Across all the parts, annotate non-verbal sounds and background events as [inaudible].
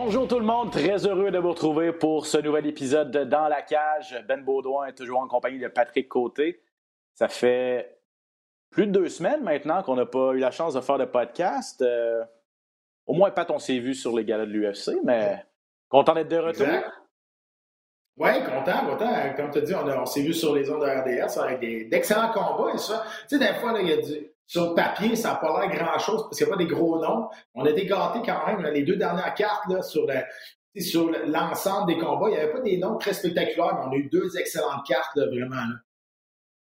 Bonjour tout le monde, très heureux de vous retrouver pour ce nouvel épisode de Dans la cage. Ben Baudouin est toujours en compagnie de Patrick Côté. Ça fait plus de deux semaines maintenant qu'on n'a pas eu la chance de faire de podcast. Euh, au moins, Pat, on s'est vu sur les galas de l'UFC, mais content d'être de retour. Oui, content, content. Comme tu dit, on, on s'est vu sur les ondes de RDS avec d'excellents combats et ça. Tu sais, des fois, il y a du, sur le papier, ça n'a pas l'air grand-chose parce qu'il n'y a pas des gros noms. On a été gâtés quand même. les deux dernières cartes là, sur, sur l'ensemble des combats, il n'y avait pas des noms très spectaculaires, mais on a eu deux excellentes cartes, vraiment. là.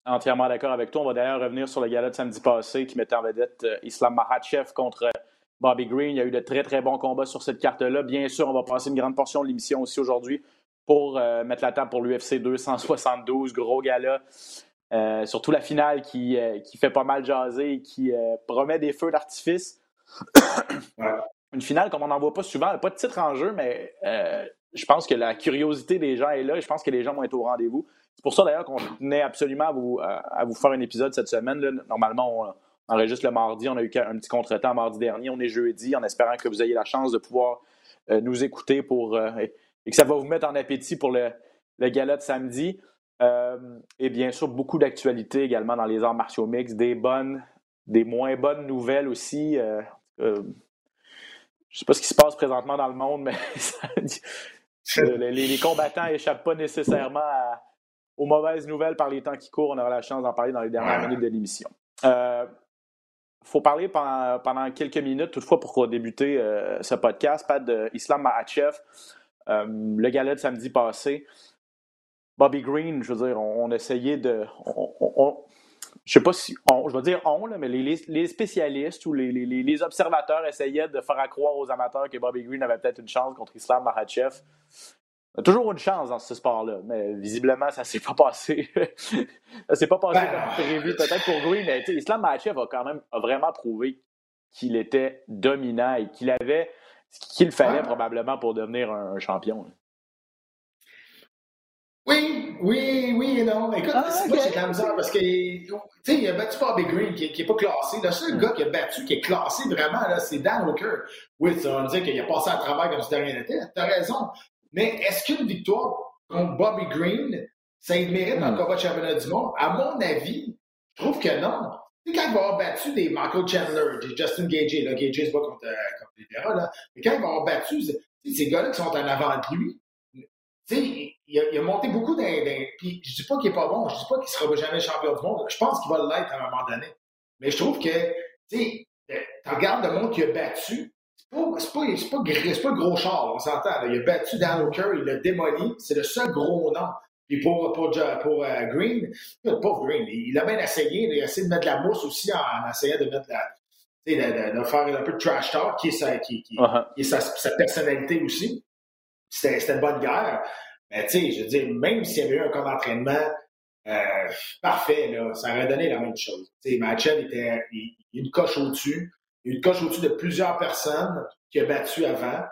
Entièrement d'accord avec toi. On va d'ailleurs revenir sur le gala de samedi passé qui mettait en vedette euh, Islam Makhachev contre euh, Bobby Green. Il y a eu de très, très bons combats sur cette carte-là. Bien sûr, on va passer une grande portion de l'émission aussi aujourd'hui pour euh, mettre la table pour l'UFC 272. Gros gala. Euh, surtout la finale qui, euh, qui fait pas mal jaser et qui euh, promet des feux d'artifice. [coughs] Ouais. Une finale comme on n'en voit pas souvent. Pas de titre en jeu, mais je pense que la curiosité des gens est là et je pense que les gens vont être au rendez-vous. C'est pour ça d'ailleurs qu'on tenait absolument à vous, à, vous faire un épisode cette semaine. là. Normalement, on, enregistre le mardi. On a eu un petit contretemps mardi dernier. On est jeudi en espérant que vous ayez la chance de pouvoir nous écouter pour, et, et que ça va vous mettre en appétit pour le, le gala de samedi. Euh, et bien sûr, beaucoup d'actualités également dans les arts martiaux mix, des bonnes, des moins bonnes nouvelles aussi. Euh, euh, je ne sais pas ce qui se passe présentement dans le monde, mais [laughs] ça les, les combattants n'échappent pas nécessairement à- aux mauvaises nouvelles par les temps qui courent. On aura la chance d'en parler dans les dernières minutes de l'émission. Il faut parler pendant, pendant quelques minutes, toutefois, pour débuter ce podcast, pas de Islam Makhachev, euh, le gala de samedi passé. Bobby Green, je veux dire, on, on essayait de. On, on- on- je sais pas si. on- je vais dire on, là, mais les, spécialistes ou les, les- les- les observateurs essayaient de faire accroire aux amateurs que Bobby Green avait peut-être une chance contre Islam a toujours une chance dans ce sport-là, mais visiblement, ça s'est pas passé. [laughs] ça s'est pas passé Ben, comme prévu, peut-être pour Green, mais Islam Makhachev a quand même a vraiment prouvé qu'il était dominant et qu'il avait ce qu'il fallait probablement pour devenir un, un champion. là. Oui, oui, et non. Écoute, Ah, c'est ok. moi j'ai de la misère parce que, tu sais, il a battu Bobby Green qui, qui est pas classé. Le seul Mm. gars qui a battu, qui est classé vraiment, là, c'est Dan Hooker. Oui, ça va me dire qu'il a passé à travers comme si de rien n'était. T'as raison. Mais est-ce qu'une victoire contre Bobby Green, ça mérite dans le Mm. combat de championnat du monde? À mon avis, je trouve que non. Tu sais, quand il va avoir battu des Michael Chandler, des Justin Gagey, là, Gagey se bat contre, euh, contre Rivera, là, mais quand il va avoir battu ces gars-là qui sont en avant de lui, il a, il a monté beaucoup d'un. Puis je dis pas qu'il est pas bon, je dis pas qu'il sera jamais champion du monde. Je pense qu'il va l'être à un moment donné. Mais je trouve que, tu sais, euh, tu regardes le monde qu'il a battu, c'est pas, pas, pas, pas le gros char, on s'entend. Il a battu Dan Hooker, il l'a démoli, c'est le seul gros nom. Puis pour, pour, pour, euh, Green, le pauvre Green, il, il a bien essayé, il a essayé de mettre de la mousse aussi en, en essayant de mettre la. tu sais, De, de- de faire un peu de trash talk, qui est sa, qui, qui- Uh-huh. sa, sa personnalité aussi. C'était une bonne guerre. Mais tu sais, je veux dire, même s'il y avait eu un camp d'entraînement euh, parfait, là, ça aurait donné la même chose. Tu sais, était il, une coche au-dessus. Une coche au-dessus de plusieurs personnes qu'il a battu avant.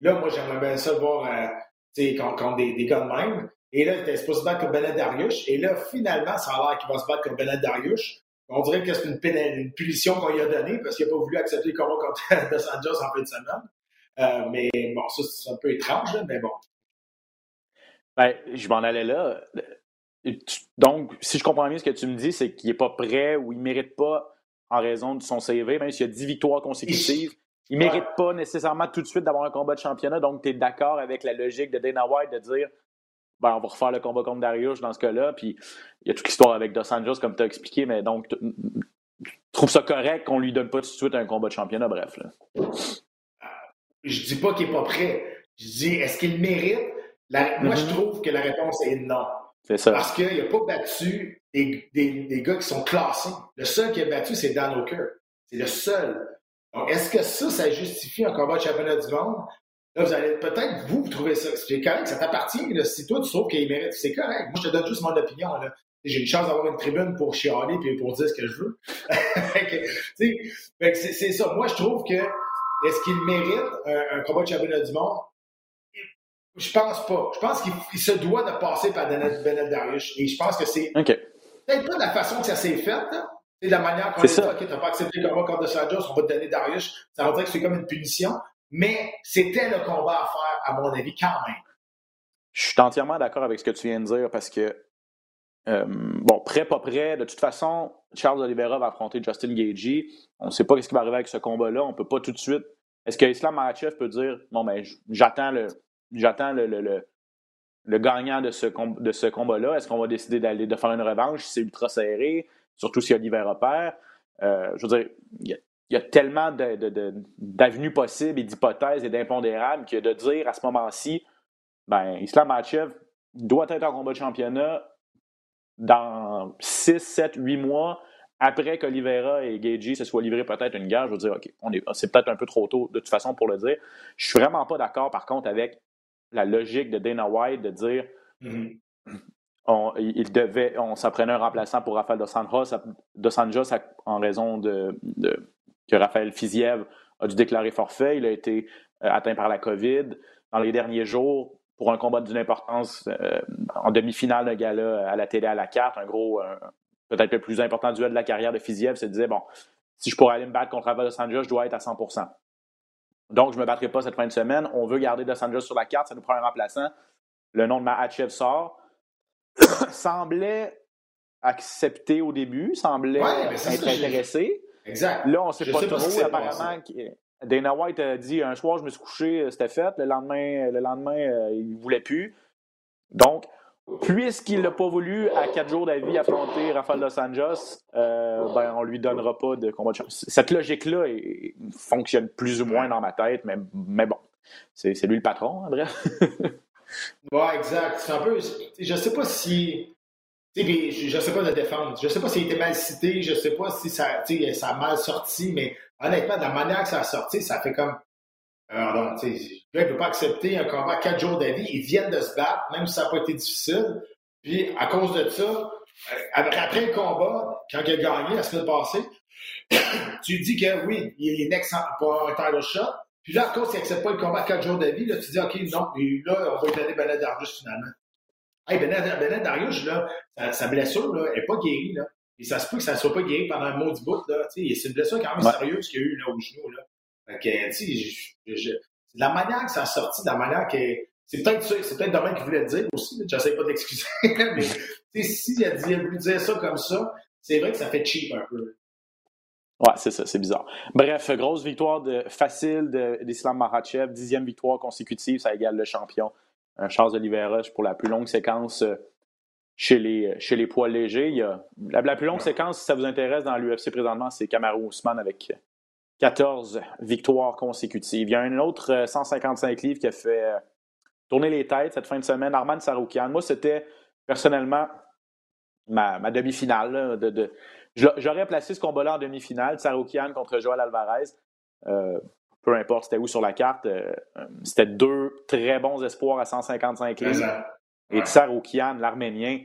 Là, moi, j'aimerais bien ça voir euh, sais, contre, des, des gars de même. Et là, il était supposé se battre contre Bennett Dariush. Et là, finalement, ça a l'air qu'il va se battre contre Bennett Dariush. On dirait que c'est une, une punition qu'on lui a donnée parce qu'il n'a pas voulu accepter le combat contre [laughs] Dos Anjos en fin de semaine. Euh, mais bon, ça, c'est un peu étrange, là, mais bon. Ben, je m'en allais là. Donc, si je comprends bien ce que tu me dis, c'est qu'il n'est pas prêt ou il ne mérite pas, en raison de son CV, même s'il y a 10 victoires consécutives, il ne mérite pas nécessairement tout de suite d'avoir un combat de championnat. Donc, tu es d'accord avec la logique de Dana White de dire ben, on va refaire le combat contre Darius dans ce cas-là. Puis, il y a toute l'histoire avec Dos Anjos, comme tu as expliqué, mais donc, tu trouves ça correct qu'on ne lui donne pas tout de suite un combat de championnat, bref. Là. Je dis pas qu'il est pas prêt. Je dis, est-ce qu'il mérite? La- Moi, je Mhm. trouve que la réponse est non. C'est ça. Parce qu'il n'a pas battu des, des, des, gars qui sont classés. Le seul qui a battu, c'est Dan O'Kerr. C'est le seul. Donc, est-ce que ça, ça justifie un combat de championnat du monde? Là, vous allez peut-être, vous, vous trouvez ça. C'est correct, ça t'appartient. Si toi, tu trouves qu'il mérite, c'est correct. Moi, je te donne juste mon opinion. J'ai une chance d'avoir une tribune pour chialer et pour dire ce que je veux. [laughs] c'est ça. Moi, je trouve que est-ce qu'il mérite un, un, combat de championnat du monde? Je pense pas. Je pense qu'il se doit de passer par Bennett Darius. Et je pense que c'est okay. peut-être pas de la façon que ça s'est fait. C'est de la manière qu'on a dit, OK, t'as pas accepté le combat contre Dos Anjos, on va te donner Darius. Ça va dire que c'est comme une punition. Mais c'était le combat à faire, à mon avis, quand même. Je suis entièrement d'accord avec ce que tu viens de dire parce que, euh, bon, prêt, pas prêt, de toute façon, Charles Oliveira va affronter Justin Gagey. On ne sait pas ce qui va arriver avec ce combat-là. On ne peut pas tout de suite. Est-ce que Islam Makhachev peut dire, bon, ben, j'attends le, j'attends le, le, le, gagnant de ce, de ce combat-là? Est-ce qu'on va décider d'aller de faire une revanche? C'est ultra serré, surtout si Oliveira perd? Euh, je veux dire, il y a il y a tellement d'avenues possibles et d'hypothèses et d'impondérables que de dire à ce moment-ci, ben, Islam Machev doit être en combat de championnat dans 6, 7, 8 mois après qu'Olivera et Gagey se soient livrés peut-être une guerre. Je veux dire, OK, c'est peut-être un peu trop tôt de toute façon pour le dire. Je suis vraiment pas d'accord, par contre, avec la logique de Dana White de dire on, il devait, on s'apprenait un remplaçant pour Rafael Dos Anjos, Dos Anjos en raison de, de que Raphaël Fiziev a dû déclarer forfait. Il a été euh, atteint par la COVID. Dans les derniers jours, pour un combat d'une importance euh, en demi-finale d'un gala à la télé à la carte, un gros, peut-être le plus important duel de la carrière de Fiziev, se disait bon, si je pourrais aller me battre contre Rafael Dos Anjos, je dois être à 100 Donc, je ne me battrai pas cette fin de semaine. On veut garder Dos Anjos sur la carte, ça nous prend un remplaçant. Le nom de Mahachev sort. [coughs] semblait accepter au début, semblait être intéressé. Exact. Là, on ne sait pas trop. Apparemment, Dana White a dit un soir, je me suis couché, euh, c'était fait. Le lendemain, le lendemain euh, il ne voulait plus. Donc, puisqu'il n'a pas voulu, à quatre jours d'avis, affronter Rafael Dos Anjos, euh, ben, on lui donnera pas de combat de chance. Cette logique-là fonctionne plus ou moins dans ma tête, mais, mais bon, c'est lui le patron, bref. [laughs] ouais, exact. C'est un peu. Je sais pas si je ne sais pas de défendre. Je ne sais pas s'il était mal cité, je ne sais pas si ça, ça a mal sorti, mais honnêtement, de la manière que ça a sorti, ça fait comme. Alors, tu sais, il ne peut pas accepter un combat à quatre jours d'avis. Ils viennent de se battre, même si ça n'a pas été difficile. Puis, à cause de ça, euh, après le combat, quand il a gagné la semaine passée, [coughs] tu dis que oui, il est next pour un title shot. Puis là, à cause qu'il n'accepte pas le combat à quatre jours d'avis, là, tu dis, OK, non, et là, on va lui donner Bennett Darvish finalement. Hey, Bennett, Darius, là, sa, blessure, là, n'est pas guérie, là. Et ça se peut que ça ne soit pas guéri pendant un maudit bout, là. C'est une blessure quand même sérieuse qu'il y a eu, là, au genou, là. Fait que, tu sais, la manière que ça a sorti, la manière que. C'est peut-être ça, c'est peut-être demain qu'il voulait le dire aussi, j'essaie pas d'excuser, [laughs] mais s'il a, dit, voulu dire ça comme ça, c'est vrai que ça fait cheap un peu. Ouais, c'est ça, c'est bizarre. Bref, grosse victoire de, facile d'Islam Makhachev, dixième victoire consécutive, ça égale le champion Charles Oliveira pour la plus longue séquence euh, chez les, euh, chez les poids légers. Il y a, la, plus longue séquence, si ça vous intéresse, dans l'UFC présentement, c'est Kamaru Ousmane avec 14 victoires consécutives. Il y a un autre 155 euh, livres qui a fait tourner les têtes cette fin de semaine, Arman Saroukian. Moi, c'était personnellement ma, demi-finale. De, J'aurais placé ce combat-là en demi-finale, Saroukian contre Joël Alvarez peu importe c'était où sur la carte, euh, c'était deux très bons espoirs à 155 livres. Et Tsaroukian, l'Arménien,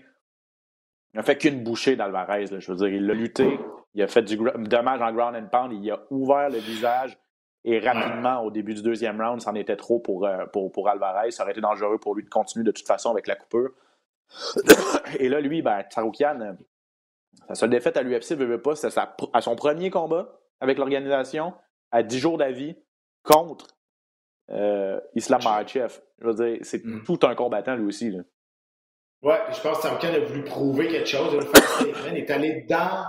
n'a fait qu'une bouchée d'Alvarez. Je veux dire, il l'a lutté, il a fait du dommage en ground and pound, il a ouvert le visage et rapidement, au début du deuxième round, c'en était trop pour, euh, pour, pour, Alvarez. Ça aurait été dangereux pour lui de continuer de toute façon avec la coupure. Et là, lui, ben, Tsaroukian, sa seule défaite à l'UFC, ne veut pas, c'est à son premier combat avec l'organisation, à 10 jours d'avis, contre euh, Islam Makhachev. Je veux dire, c'est mm. tout un combattant lui aussi. Là. Ouais, je pense que Samkan a voulu prouver quelque chose. Il est allé dans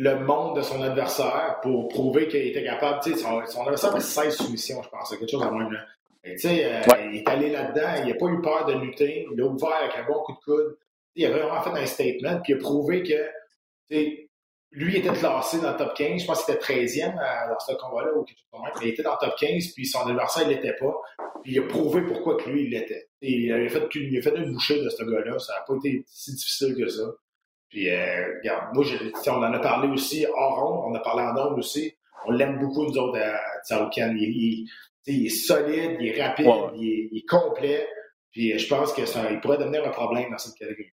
le monde de son adversaire pour prouver qu'il était capable. Tu sais, son, son adversaire avait 16 soumissions, je pense. Quelque chose à même. Là. tu sais, euh, il est allé là-dedans, il n'a pas eu peur de lutter, il a ouvert avec un bon coup de coude. Il a vraiment fait un statement, puis il a prouvé que lui était classé dans le top 15. Je pense qu'il était 13e dans ce combat-là, ou quelque chose comme ça. Mais il était dans le top 15, puis son adversaire, il l'était pas. Puis il a prouvé pourquoi que lui, il l'était. Il avait fait, il a fait une bouchée de ce gars-là. Ça n'a pas été si difficile que ça. Puis, euh, regarde, moi, on en a parlé aussi hors ronde, on a parlé en ondes aussi. On l'aime beaucoup, nous autres, à Tsaroukan. Il, il, il, est solide, il est rapide, il, est, complet. Puis, je pense que ça, il pourrait devenir un problème dans cette catégorie.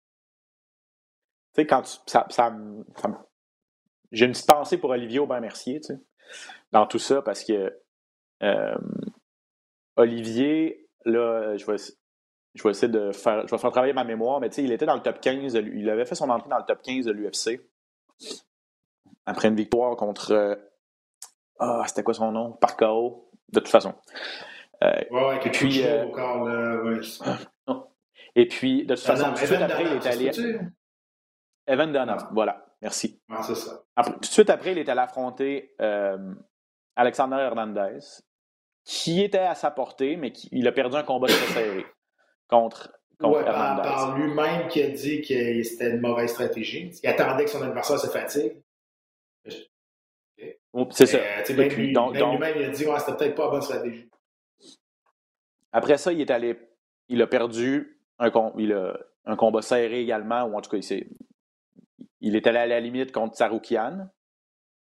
Tu sais, quand tu, ça, ça, j'ai une petite pensée pour Olivier Aubin-Mercier, tu sais, dans tout ça, parce que euh, Olivier, là, je vais, je vais essayer de faire, je vais faire travailler ma mémoire, mais tu sais, il était dans le top 15, il avait fait son entrée dans le top 15 de l'UFC après une victoire contre, euh, ah, c'était quoi son nom? Par KO, de toute façon. Euh, ouais, ouais, et puis, euh, encore, ouais. Et puis, de toute façon, tout de suite après, il est allé. Evan Dunham, voilà, merci. Ah, c'est ça. tout de suite après, il est allé affronter euh, Alexander Hernandez, qui était à sa portée, mais qui, il a perdu un combat très serré contre, contre ouais, Hernandez. Par, lui-même qui a dit que c'était une mauvaise stratégie. Il attendait que son adversaire se fatigue. C'est ça. Euh, même lui, donc, lui-même, il a dit que c'était peut-être pas la bonne stratégie. Après ça, il est allé. Il a perdu un, il a, un combat serré également, ou en tout cas, il, il est allé à la limite contre Saroukian.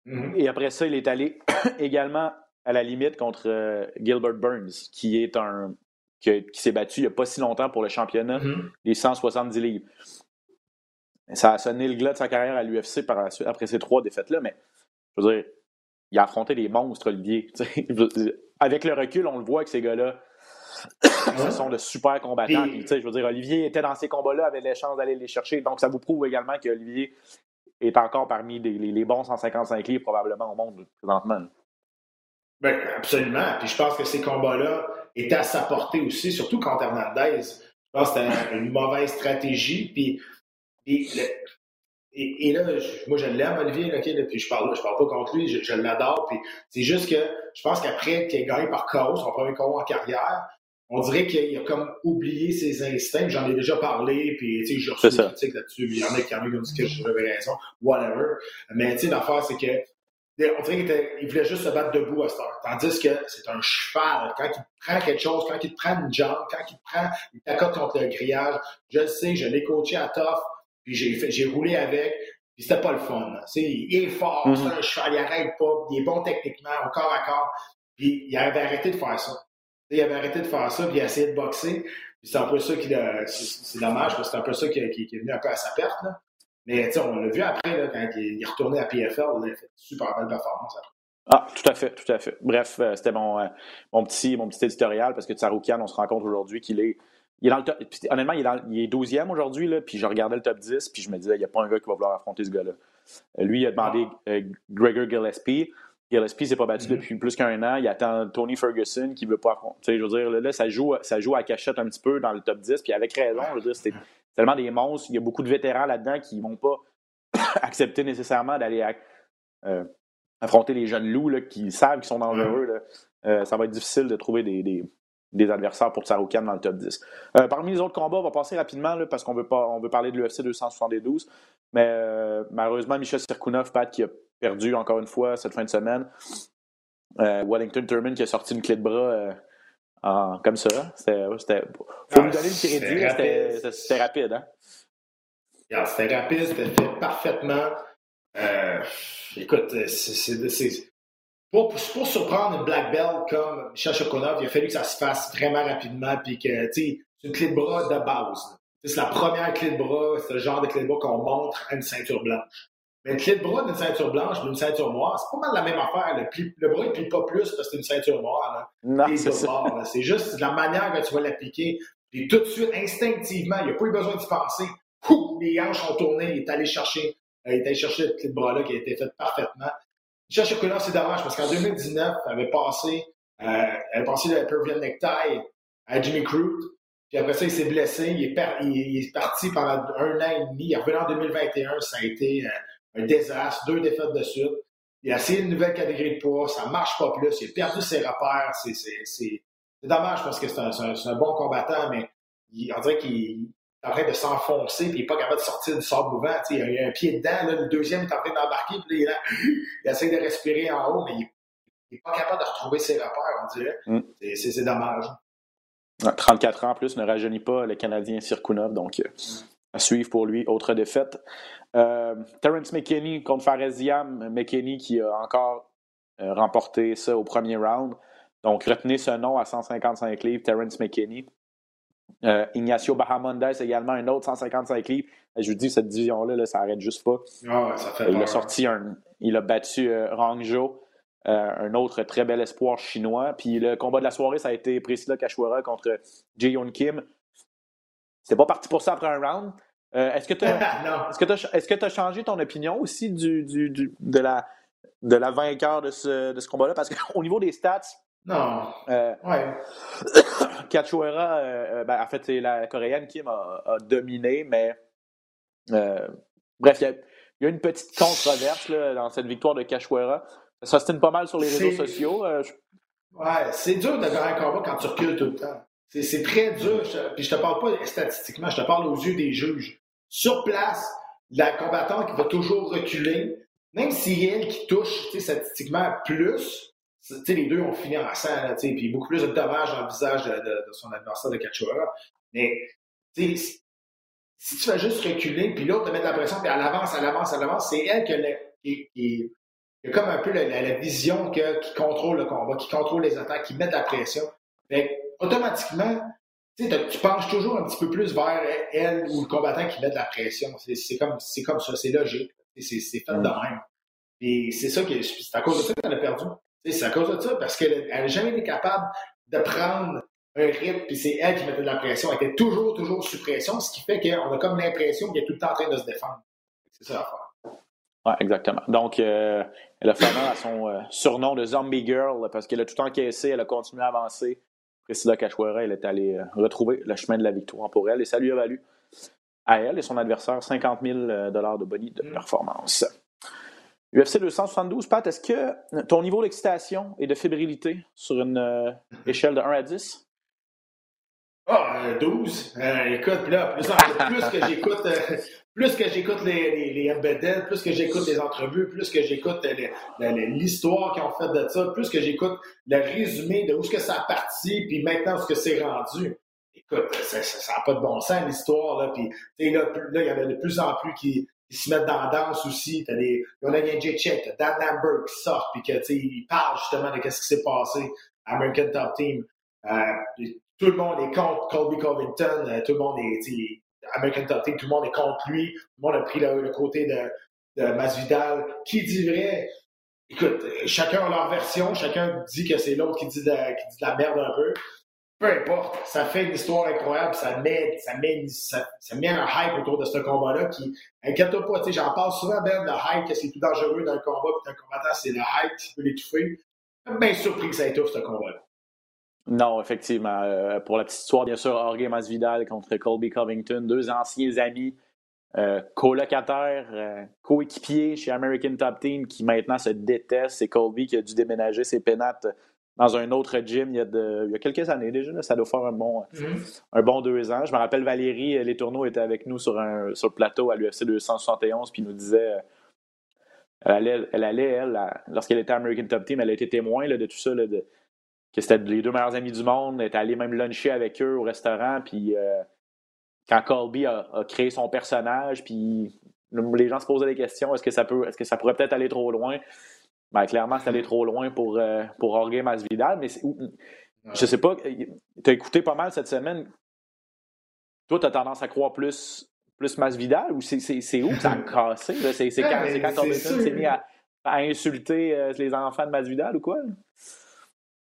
Mm-hmm. Et après ça, il est allé [coughs] également à la limite contre euh, Gilbert Burns, qui est un qui, s'est battu il n'y a pas si longtemps pour le championnat des 170 livres. Ça a sonné le glas de sa carrière à l'UFC après ces trois défaites-là, mais je veux dire, il a affronté des monstres, Olivier. [laughs] Avec le recul, on le voit que ces gars-là, ce sont de super combattants. je veux dire, Olivier était dans ces combats-là, avait les chances d'aller les chercher. Donc, ça vous prouve également qu'Olivier est encore parmi les, les, bons 155 livres probablement au monde présentement. Ben, absolument. Puis je pense que ces combats-là étaient à sa portée aussi, surtout contre Hernandez. Je pense que c'était une mauvaise stratégie. Puis, et, là, moi, je l'aime, Olivier, okay, puis je parle, je parle pas contre lui, je, l'adore. Puis c'est juste que je pense qu'après qu'il ait gagné par cause, son premier combat en carrière, on dirait qu'il a comme oublié ses instincts. J'en ai déjà parlé, puis tu sais, j'ai reçu des critiques là-dessus. Il y en a qui ont dit que j'avais raison, whatever. Mais tu sais, l'affaire, c'est que on dirait qu'il voulait juste se battre debout à cette heure. Tandis que c'est un cheval. Quand il prend quelque chose, quand il prend une jambe, quand il prend, il t'accote contre le grillage. Je le sais, je l'ai coaché à tough, puis j'ai roulé avec, puis c'était pas le fun. Il est fort, mm-hmm. c'est un cheval, il arrête pas, il est bon techniquement, au corps à corps. Puis il avait arrêté de faire ça. Il avait arrêté de faire ça, puis il a essayé de boxer. C'est un peu ça qui C'est dommage, parce que c'est un peu ça qui, est venu un peu à sa perte. Là. Mais on l'a vu après, là, quand il est retourné à PFL, il a fait une super belle performance après. Ah, tout à fait, tout à fait. Bref, euh, c'était mon, euh, mon, petit, mon petit éditorial parce que Tsaroukian, on se rend compte aujourd'hui qu'il est. Il est dans le top, honnêtement, il est, dans, il est 12e aujourd'hui, puis je regardais le top 10, puis je me disais, il n'y a pas un gars qui va vouloir affronter ce gars-là. Euh, lui, il a demandé ah. Gregor Gillespie. Gillespie s'est pas battu mm-hmm. depuis plus qu'un an. Il attend Tony Ferguson qui veut pas affronter. Je veux dire, là, ça joue, ça joue à cachette un petit peu dans le top 10, puis avec raison. Je veux dire, c'était [laughs] tellement des monstres. Il y a beaucoup de vétérans là-dedans qui ne vont pas [coughs] accepter nécessairement d'aller euh, affronter les jeunes loups là, qui savent qu'ils sont dangereux. Là. Euh, ça va être difficile de trouver des, adversaires pour Tsaroukan dans le top 10. Euh, parmi les autres combats, on va passer rapidement parce qu'on veut, pas, veut parler de l'UFC 272. Mais malheureusement, Michel Sirkunov, Pat, qui a perdu encore une fois cette fin de semaine. Wellington Turman qui a sorti une clé de bras euh, comme ça. C'était, faut lui donner le crédit. C'était, rapide. Hein? c'était rapide, c'était fait parfaitement. Euh, écoute, c'est, pour, pour, surprendre une black belt comme Michel Chokonov, il a fallu que ça se fasse vraiment rapidement. Puis que, c'est une clé de bras de base. C'est la première clé de bras, c'est le genre de clé de bras qu'on montre à une ceinture blanche. Mais clé de bras d'une ceinture blanche d'une ceinture noire, c'est pas mal la même affaire. Le, le bras, il plie pas plus parce que c'est une ceinture noire. Non, c'est C'est juste la manière que tu vas l'appliquer. Et tout de suite, instinctivement, il n'y a pas eu besoin d'y penser. les hanches ont tourné, il est allé chercher, euh, il est allé chercher cette clé de bras-là qui a été faite parfaitement. Michel là, c'est dommage parce qu'en 2019, il avait passé, euh, il avait passé le Peruvian Necktie à Jimmy Crute. Puis après ça, il s'est blessé. Il est, il, est, parti pendant un an et demi. Il est revenu en 2021. Ça a été euh, un désastre, deux défaites de suite. Il a essayé une nouvelle catégorie de poids, ça marche pas plus, il a perdu ses repères. C'est dommage parce que c'est un, un, bon combattant, mais il, on dirait qu'il est en train de s'enfoncer, puis il n'est pas capable de sortir du sable mouvant. Il a un pied dedans, là, le deuxième est en train d'embarquer, puis là, il, il, essaie de respirer en haut, mais il n'est pas capable de retrouver ses repères, on dirait. Mm. C'est dommage. 34 ans en plus, ne rajeunit pas le Canadien Sirkunov, donc euh, à suivre pour lui. Autre défaite. Euh, Terrence McKinney contre Faresiam. McKinney qui a encore euh, remporté ça au premier round. Donc retenez ce nom à 155 livres, Terrence McKinney. Ignacio Bahamondes également, un autre 155 livres. Je vous dis, cette division-là, ça arrête juste pas. Ah il a sorti un. Il a battu Rangjo. Euh, un autre très bel espoir chinois. Puis le combat de la soirée, ça a été Priscilla Kashwara contre Jae Kim. C'est pas parti pour ça après un round. Euh, est-ce que tu as, [laughs] changé ton opinion aussi du, de, la, de la vainqueur de ce, de ce combat-là? Parce qu'au [laughs] niveau des stats, non. Euh, ouais. [coughs] Euh, ben, en fait, c'est la coréenne Kim a, dominé, mais bref, il y, a une petite controverse là, dans cette victoire de Cachoeira. Ça se pas mal sur les réseaux sociaux. Ouais, c'est dur de gagner un combat quand tu recules tout le temps. C'est très dur. puis je te parle pas statistiquement, je te parle aux yeux des juges. Sur place, la combattante qui va toujours reculer, même si elle qui touche statistiquement plus, les deux ont fini en sang, là, puis beaucoup plus de dommages dans le visage de, son adversaire de Cachoeira. Mais si tu fais juste reculer, puis l'autre te met de la pression, puis elle avance, elle avance, elle avance, c'est elle qui, qui, il y a comme un peu la, vision qui contrôle le combat, qui contrôle les attaques, qui met de la pression. Automatiquement, tu penches toujours un petit peu plus vers elle ou le combattant qui met de la pression. C'est comme, comme ça, c'est logique. C'est fait de même. Et c'est ça que c'est à cause de ça qu'elle a perdu. C'est à cause de ça, parce qu'elle n'a jamais été capable de prendre un rythme, puis c'est elle qui mettait de la pression. Elle était toujours, toujours sous pression, ce qui fait qu'on a comme l'impression qu'elle est tout le temps en train de se défendre. C'est ça l'affaire. Oui, exactement. Donc, euh, elle a fait à son euh, surnom de Zombie Girl parce qu'elle a tout encaissé, elle a continué à avancer. Priscilla Cachoeira, elle est allée euh, retrouver le chemin de la victoire pour elle et ça lui a valu à elle et son adversaire 50 000 de bonus de mm. performance. UFC 272, Pat, est-ce que ton niveau d'excitation et de fébrilité sur une échelle de 1 à 10? Ah, 12. écoute, là, plus, plus que j'écoute plus que j'écoute les, les, les plus que j'écoute les entrevues, plus que j'écoute l'histoire qu'ils ont faite de ça, plus que j'écoute le résumé de où est-ce que ça a parti, puis maintenant où est-ce que c'est rendu. Écoute, ça n'a pas de bon sens l'histoire, là. Puis là, il y en a de plus en plus qui, se mettent dans la danse aussi. T'as des, on a Jay Check, Dan Lambert qui sort, puis que, tu sais, il parle justement de ce qui s'est passé à American Top Team. Euh, tout le monde est contre Colby Covington, euh, tout le monde est, American Top tout le monde est contre lui. Tout le monde a pris le, côté de, de Masvidal. Qui dit vrai? Écoute, chacun a leur version, chacun dit que c'est l'autre qui, dit de, qui dit de la merde un peu. Peu importe, ça fait une histoire incroyable, ça met, ça met, ça, met un hype autour de ce combat-là qui, inquiète-toi pas, j'en parle souvent, Ben, le hype, que c'est plus dangereux dans le combat, puis un combattant, c'est le hype qui peut l'étouffer. Je suis bien surpris que ça étouffe ce combat-là. Non, effectivement. Euh, pour la petite histoire, bien sûr, Jorge Masvidal contre Colby Covington, deux anciens amis, euh, colocataires, euh, coéquipiers chez American Top Team qui maintenant se détestent. C'est Colby qui a dû déménager ses pénates dans un autre gym il y a, de, il y a quelques années déjà. ça doit faire un bon, mm-hmm. un bon deux ans. Je me rappelle Valérie Les Tourneaux était avec nous sur, un, sur le plateau à l'UFC 271 puis nous disait. Elle allait, elle, allait, elle lorsqu'elle était American Top Team, elle a été témoin là, de tout ça, de, que c'était les deux meilleurs amis du monde, est allé même luncher avec eux au restaurant, puis euh, quand Colby a, créé son personnage, puis les gens se posaient des questions, est-ce que ça peut, est-ce que ça pourrait peut-être aller trop loin? Ben, clairement, c'est allé trop loin pour, euh, pour Jorge Masvidal, mais je sais pas, tu as écouté pas mal cette semaine. Toi, tu as tendance à croire plus, plus Masvidal ou c'est, où que ça a [laughs] cassé? C'est, quand, c'est quand s'est mis à, insulter euh, les enfants de Masvidal ou quoi?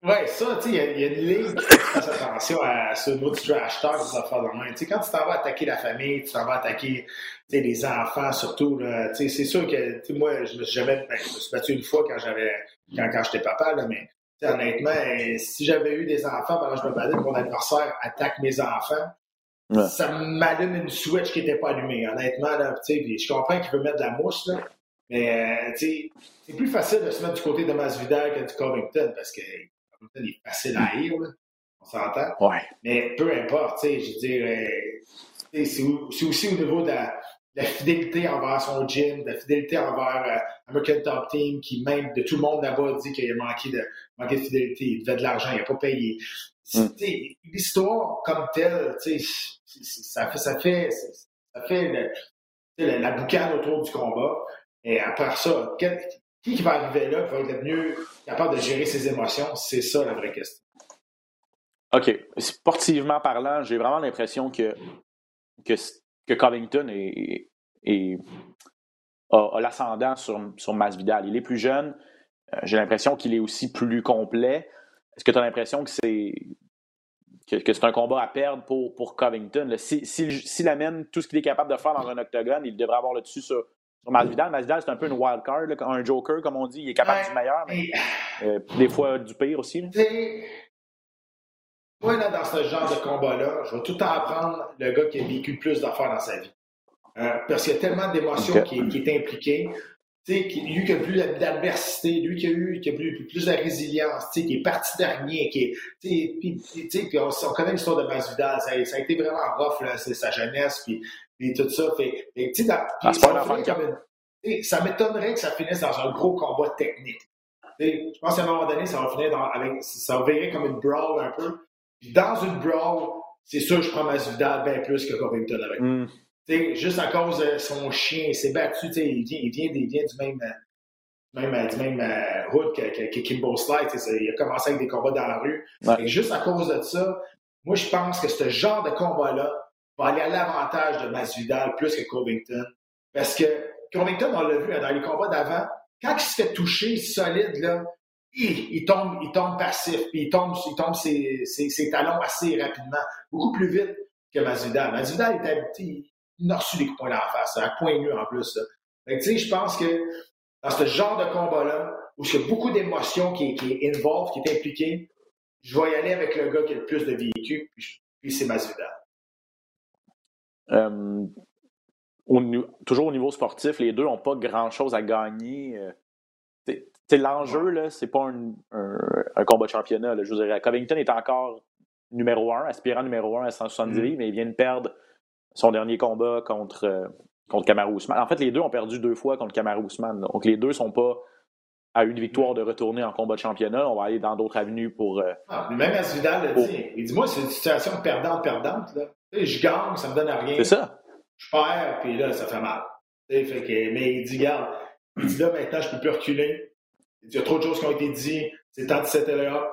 Oui, ça, tu sais, il y, a une ligne qui attention à ce mot du trash talk, des affaires de même. Tu sais, quand tu t'en vas attaquer la famille, tu t'en vas attaquer les enfants surtout, là, tu sais, c'est sûr que moi, je me suis jamais ben, je me suis battu une fois quand j'avais quand, quand j'étais papa, là, mais honnêtement, si j'avais eu des enfants pendant que je me battais, mon adversaire attaque mes enfants, ça m'allume une switch qui n'était pas allumée, honnêtement. Là, je comprends qu'il veut mettre de la mouche, là, mais euh, c'est plus facile de se mettre du côté de Masvidal que du Covington parce que il est facile à haïr, on s'entend? Ouais. Mais peu importe, tu sais, je veux dire, euh, c'est aussi au niveau de la, fidélité envers son gym, de la fidélité envers euh, American Top Team, qui même de tout le monde là-bas dit qu'il a manqué de, manqué de fidélité, il devait de l'argent, il n'a pas payé. Mm. L'histoire comme telle, ça fait, ça fait, ça fait la, boucane autour du combat. Et après ça, qui, qui va arriver là va être mieux capable de gérer ses émotions? C'est ça la vraie question. OK. Sportivement parlant, j'ai vraiment l'impression que, que, que, Covington est, a, l'ascendant sur, sur Masvidal. Il est plus jeune. Euh, j'ai l'impression qu'il est aussi plus complet. Est-ce que tu as l'impression que c'est que, c'est un combat à perdre pour, pour Covington? S'il si, amène tout ce qu'il est capable de faire dans un octogone, il devrait avoir le dessus sur, sur Masvidal. Masvidal, c'est un peu une wild card, un joker, comme on dit. Il est capable du meilleur, mais euh, des fois du pire aussi. Moi, là, dans ce genre de combat-là, je vais tout le temps apprendre le gars qui a vécu le plus d'affaires dans sa vie. Euh, parce qu'il y a tellement d'émotions qui, qui, est impliqué. sais, lui qui a plus d'adversité, lui qui a eu qui a plus, plus de résilience, qui est parti dernier, qui est, puis, puis on, on, connaît l'histoire de Masvidal, ça, ça, a été vraiment rough là, sa jeunesse, puis, puis tout ça. Fait, fait dans, ah, ça, m'étonnerait que ça finisse dans un gros combat technique. je pense qu'à un moment donné, ça va finir dans, avec, ça va virer comme une brawl un peu. Puis dans une brawl, c'est sûr que je prends Masvidal bien plus que Covington avec. Mm. Juste à cause de son chien, il s'est battu, il vient, il, vient, il vient du même, même, du même euh, hood que, que, que Kimbo Slide. Il a commencé avec des combats dans la rue. Et juste à cause de ça, moi, je pense que ce genre de combat-là va aller à l'avantage de Masvidal plus que Covington. Parce que Covington, on l'a vu dans les combats d'avant, quand il se fait toucher solide, là, il, tombe, il tombe passif, puis il tombe, il tombe ses, ses, talons assez rapidement, beaucoup plus vite que Masvidal. Masvidal était, il a reçu des coups de poing en face, à point nu en plus. tu sais, je pense que dans ce genre de combat-là, où il y a beaucoup d'émotions qui, qui est involved, qui est impliqué, je vais y aller avec le gars qui a le plus de vécu, puis, c'est Masvidal. Euh, toujours au niveau sportif, les deux n'ont pas grand-chose à gagner. Euh, c'est l'enjeu, là, c'est pas un, un, combat de championnat. Je vous dirais, Covington est encore numéro un, aspirant numéro un à 170 mm. mais il vient de perdre son dernier combat contre, euh, contre Kamaru Usman. En fait, les deux ont perdu deux fois contre Kamaru Usman. Donc, les deux sont pas à une victoire de retourner en combat de championnat. On va aller dans d'autres avenues pour. Euh, ah, même Asvidal l'a dit. Il dit Moi, c'est une situation perdante-perdante. Je gagne, ça me donne rien. C'est ça. Je perds, puis là, ça fait mal. Fait que, mais il dit Garde, il dit là, maintenant, je peux plus reculer. Il y a trop de choses qui ont été dites. C'est temps de settle up.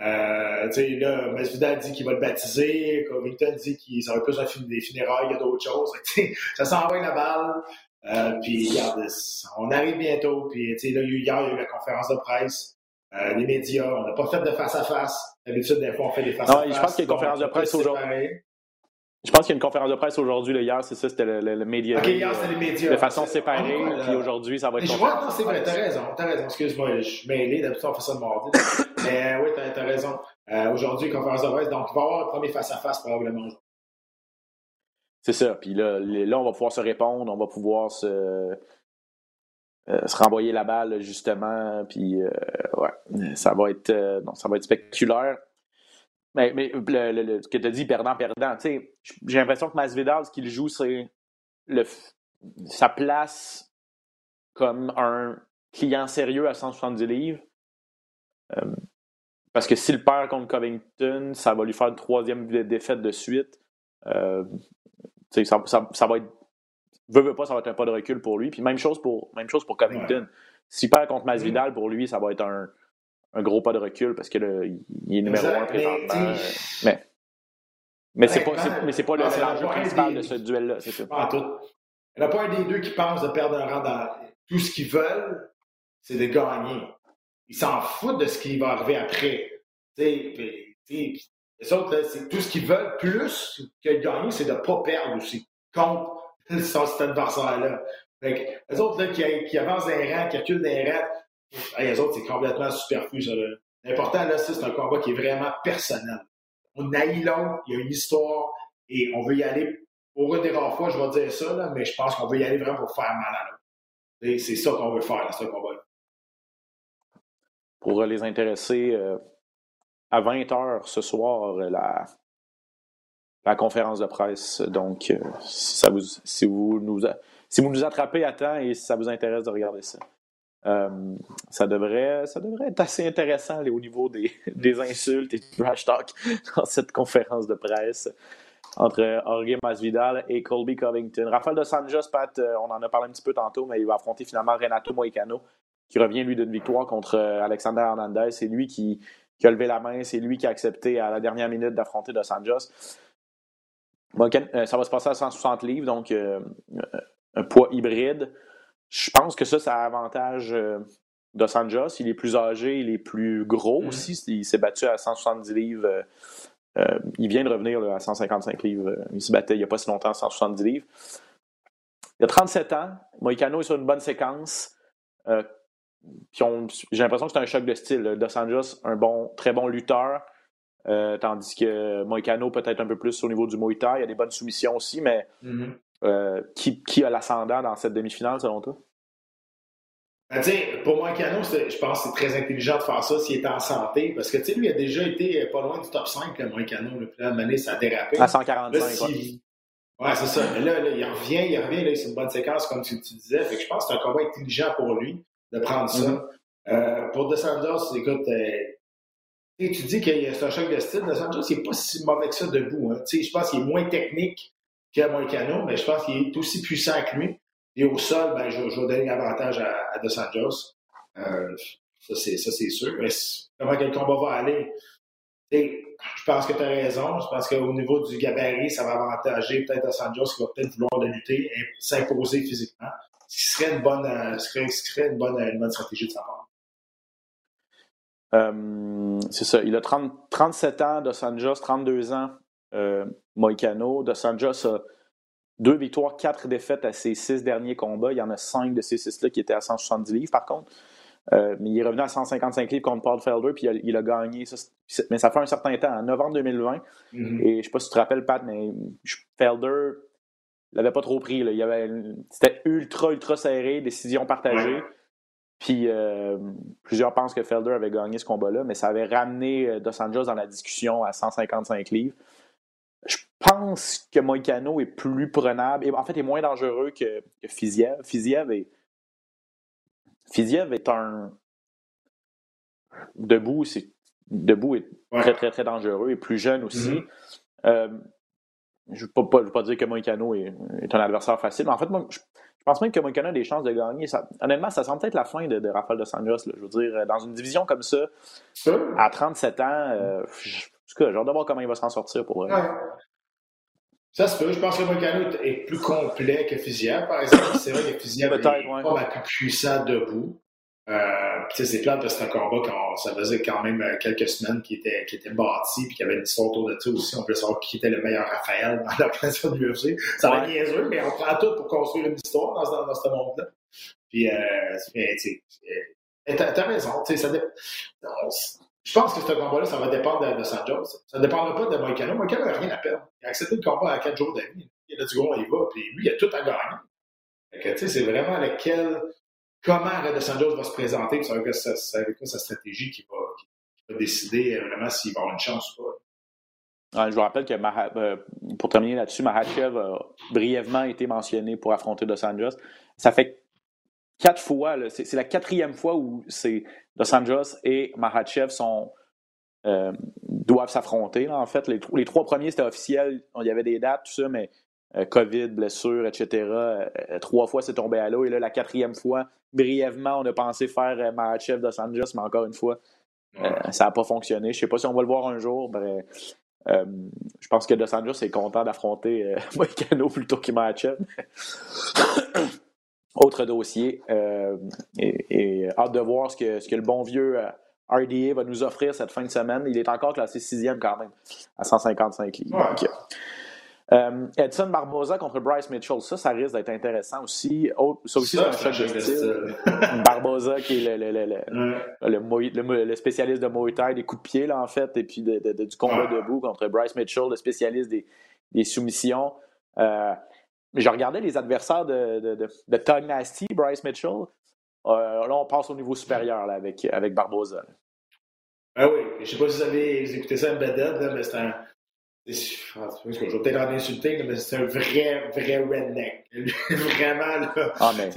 Euh, là, Masvidal dit qu'il va le baptiser. Covington dit qu'il ça va plus film des funérailles, il y a d'autres choses. [laughs] ça s'envoie la balle. Euh, puis, regarde, on arrive bientôt. Puis, là, hier, il y a eu la conférence de presse. Euh, les médias, on n'a pas fait de face-à-face. D'habitude, des fois, on fait des face-à-face. Non, je pense qu'il y a une conférence de presse aujourd'hui. Je pense qu'il y a une conférence de presse aujourd'hui. Hier, c'est ça, c'était le, le, média. OK, hier, c'était les médias. De façon séparée. puis aujourd'hui, ça va être. Je vois, non, c'est vrai, t'as raison. T'as raison. Excuse-moi, je suis mêlé. D'habitude, on fait ça le mardi. [coughs] Mais oui, t'as as raison. Euh, aujourd'hui, conférence de presse. Donc, il va y avoir un premier face-à-face probablement. C'est ça. Puis là, là, on va pouvoir se répondre. On va pouvoir se. Euh, se renvoyer la balle justement puis euh, ouais ça va être non, ça va être spectaculaire mais, mais ce que tu as dit, perdant-perdant, j'ai l'impression que Masvidal, ce qu'il joue, c'est sa place comme un client sérieux à 170 livres. Euh, parce que s'il perd contre Covington, ça va lui faire une troisième défaite de suite. Euh, ça, ça, va être. Veut, veut pas, ça va être un pas de recul pour lui. Puis même chose pour, même chose pour Covington. S'il perd contre Masvidal, pour lui, ça va être un, un gros pas de recul parce qu'il est numéro un présentement. Mais, mais c'est pas, mais c'est pas l'enjeu principal de ce duel-là, c'est ça. Il n'y en a pas un des deux qui pense de perdre un rang dans tout ce qu'ils veulent, c'est de gagner. Ils s'en foutent de ce qui va arriver après. les autres, c'est tout ce qu'ils veulent plus que de gagner, c'est de ne pas perdre aussi contre [laughs] cet adversaire-là. Les autres là, qui, qui avancent d'un rang, qui reculent d'un rang, les autres, c'est complètement superflu. L'important, là, c'est un combat qui est vraiment personnel. On haït l'autre, il y a une histoire, et on veut y aller, une des rares fois, je vais dire ça, là, mais je pense qu'on veut y aller vraiment pour faire mal à l'autre. C'est ça qu'on veut faire dans ce combat-là. Pour les intéresser, euh, à 20h ce soir, la, la conférence de presse. Donc, si, ça vous, si, vous nous, si vous nous attrapez à temps et si ça vous intéresse de regarder ça. Ça, devrait, ça devrait être assez intéressant au niveau [laughs] des, insultes et du trash [laughs] dans cette conférence de presse entre Jorge Masvidal et Colby Covington. Rafael Dos Anjos, Pat, euh, on en a parlé un petit peu tantôt, mais il va affronter finalement Renato Moicano, qui revient, lui, d'une victoire contre euh, Alexander Hernandez. C'est lui qui, a levé la main, c'est lui qui a accepté à la dernière minute d'affronter Dos. Euh, ça va se passer à 160 livres, donc un poids hybride. Je pense que ça, ça avantage Dos Anjos. Il est plus âgé, il est plus gros mm-hmm. aussi. Il s'est battu à 170 livres euh, il vient de revenir à 155 livres. Euh, il se battait il n'y a pas si longtemps à 170 livres. Il a 37 ans. Moïcano est sur une bonne séquence. Euh, j'ai l'impression que c'est un choc de style. Dos Anjos, un bon, très bon lutteur. tandis que Moïcano peut-être un peu plus au niveau du Muay Il y a des bonnes soumissions aussi, mais mm-hmm. qui, qui, a l'ascendant dans cette demi-finale selon toi? Ben, pour moi, Cano, je pense que c'est très intelligent de faire ça s'il est en santé. Parce que lui a déjà été pas loin du top 5, moi, Cano. Le plan de ça a dérapé. À 145, là, Ouais, c'est ça. Mais là, il revient, il revient, là, c'est une bonne séquence, comme tu, disais. Fait que je pense que c'est un combat intelligent pour lui de prendre ça. Mm-hmm. euh, pour DeSantos, écoute, euh, tu dis que c'est un choc de style. DeSantos, il n'est pas si mauvais que ça debout. Hein. Je pense qu'il est moins technique que Moicano, mais je pense qu'il est aussi puissant que lui. Et au sol, ben, je, je vais donner l'avantage à, Dos Anjos. Euh, ça, c'est sûr. Mais comment quel combat va aller? je pense que tu as raison. Je pense qu'au niveau du gabarit, ça va avantager peut-être Dos Anjos qui va peut-être vouloir le lutter et s'imposer physiquement. Ce qui serait une bonne, euh, ce serait une bonne, une bonne stratégie de sa part. Euh, c'est ça. Il a 30, 37 ans, Dos Anjos, 32 ans, euh, Moicano. Dos Anjos a deux victoires, quatre défaites à ses six derniers combats. Il y en a cinq de ces six-là qui étaient à 170 livres, par contre. Euh, mais il est revenu à 155 livres contre Paul Felder, puis il a, gagné. mais ça fait un certain temps, en novembre 2020. Mm-hmm. Et je ne sais pas si tu te rappelles, Pat, mais Felder l'avait pas trop pris. C'était ultra, ultra serré, décision partagée. Puis euh, plusieurs pensent que Felder avait gagné ce combat-là, mais ça avait ramené euh, Dos Anjos dans la discussion à 155 livres. Je pense que Moicano est plus prenable, et en fait, est moins dangereux que, que Fiziev. Fiziev est, Fiziev est un. Debout, c'est debout est très, très, très dangereux et plus jeune aussi. Mm-hmm. Euh, je ne veux, pas dire que Moicano est, est, un adversaire facile, mais en fait, moi, je, pense même que Moicano a des chances de gagner. Ça, honnêtement, ça semble peut-être la fin de, de Rafael de Sangos. Je veux dire, dans une division comme ça, à 37 ans, euh, en tout cas, j'ai hâte de voir comment il va s'en sortir pour Ouais. Ça se peut. Je pense que Moicano est plus complet que Fiziev, par exemple. C'est vrai que Fiziev est ouais. pas plus puissant debout. Euh, c'est plate parce que c'est un combat quand ça faisait quand même euh, quelques semaines qui était, qui était bâti puis qu'il y avait une histoire autour de ça aussi. On peut savoir qui était le meilleur Raphaël dans la place de l'UFC. Ça va être niaiseux, mais on prend tout pour construire une histoire dans, dans, ce monde-là. Puis, euh, tu as raison. Ça dépend. Je pense que ce combat-là, ça va dépendre de, de Sanjos. Ça ne dépendra pas de Moïcano. Moïcano n'a rien à perdre. Il a accepté le combat à quatre jours d'avis. Il a dit, bon, il va, puis lui, il a tout à gagner. c'est vraiment lequel, comment Red Sanjos va se présenter, c'est avec, quoi sa stratégie qui va, va décider euh, vraiment s'il va avoir une chance ou pas. je vous rappelle que euh, pour terminer là-dessus, Mahachev a brièvement été mentionné pour affronter Dos Anjos. Ça fait quatre fois, c'est la quatrième fois où c'est Dos Anjos et Mahachev sont, euh, doivent s'affronter. En fait, les, les, trois premiers, c'était officiel. Il y avait des dates, tout ça, mais euh, COVID, blessure, etc. Euh, trois fois, c'est tombé à l'eau. Et là, la quatrième fois, brièvement, on a pensé faire Mahachev Dos Anjos, mais encore une fois, ça n'a pas fonctionné. Je ne sais pas si on va le voir un jour. je pense que Dos Anjos est content d'affronter [laughs] Moicano plutôt que Mahachev. Autre dossier. Euh, et, hâte de voir ce que, ce que le bon vieux euh, RDA va nous offrir cette fin de semaine. Il est encore classé sixième quand même, à 155 livres. Euh, Edson Barboza contre Bryce Mitchell, ça, ça risque d'être intéressant aussi. ça aussi, c'est un choc de style. [laughs] Barboza, qui est le, le, le, le, spécialiste de Muay Thai, des coups de pied, là, en fait, et puis de, du combat debout contre Bryce Mitchell, le spécialiste des, des soumissions. Euh, je regardais les adversaires de, de, de, Nasty, Bryce Mitchell. Euh, là, on passe au niveau supérieur là, avec, avec Barbosa. Ah oui, je ne sais pas si vous avez écouté ça Embedded, là, mais c'est un, Je vais peut-être en insulter, mais c'est un vrai, vrai redneck. [laughs] Vraiment, là. Ah, mais...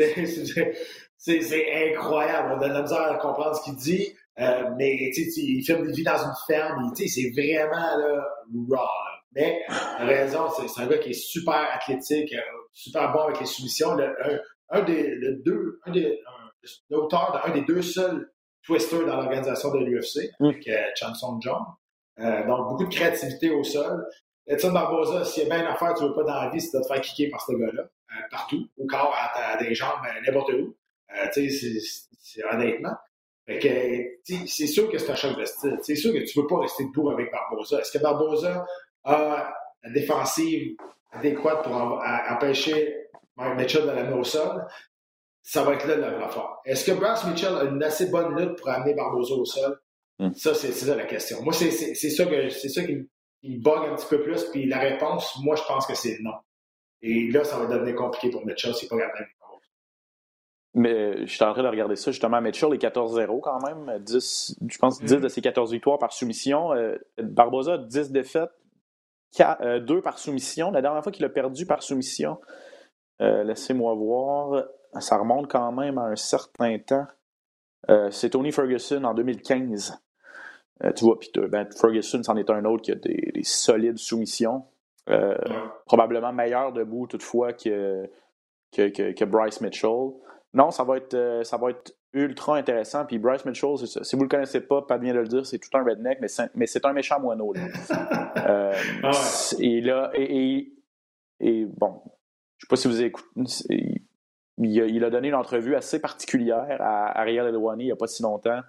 C'est incroyable. On a de la misère à comprendre ce qu'il dit. Euh, mais il filme des vies dans une ferme. C'est vraiment là, raw. Mais raison, c'est un gars qui est super athlétique, euh, super bon avec les soumissions. Le, un, des le deux, un des, l'auteur d'un des deux seuls twisters dans l'organisation de l'UFC, mm. avec euh, Chanson John. Euh, donc, beaucoup de créativité au sol. Edson Barbosa, s'il y a bien une affaire tu veux pas dans la vie, c'est de te faire kicker par ce gars-là, euh, partout, au corps, à, des jambes, n'importe où. tu sais, c'est honnêtement. Fait que, c'est sûr que c'est un choc de style. C'est sûr que tu ne veux pas rester debout avec Barbosa. Est-ce que Barbosa a la défensive adéquate pour empêcher Mike Mitchell de l'amener au sol? Ça va être là le fort. Est-ce que Bryce Mitchell a une assez bonne lutte pour amener Barbosa au sol? Hmm. Ça, c'est ça la question. Moi, c'est ça, que, ça qui, me bug un petit peu plus. Puis la réponse, moi, je pense que c'est non. Et là, ça va devenir compliqué pour Mitchell s'il n'est pas capable mais je suis en train de regarder ça. Justement, Mitchell est 14-0 quand même. 10, je pense 10 de ses 14 victoires par soumission. Euh, Barbosa, 10 défaites, 2 euh, par soumission. La dernière fois qu'il a perdu par soumission, euh, laissez-moi voir, ça remonte quand même à un certain temps. C'est Tony Ferguson en 2015. tu vois, Peter, ben, Ferguson, c'en est un autre qui a des, des solides soumissions. Probablement meilleur debout toutefois que, que, que, que Bryce Mitchell. Non, ça va être, euh, ça va être ultra intéressant. Puis Bryce Mitchell, si vous ne le connaissez pas, pas bien de le dire, c'est tout un redneck, mais c'est un méchant moineau. Là. [laughs] euh, ah et là, et, et, bon, je ne sais pas si vous écoutez. Il a, il a, donné une entrevue assez particulière à Ariel Elouani il n'y a pas si longtemps,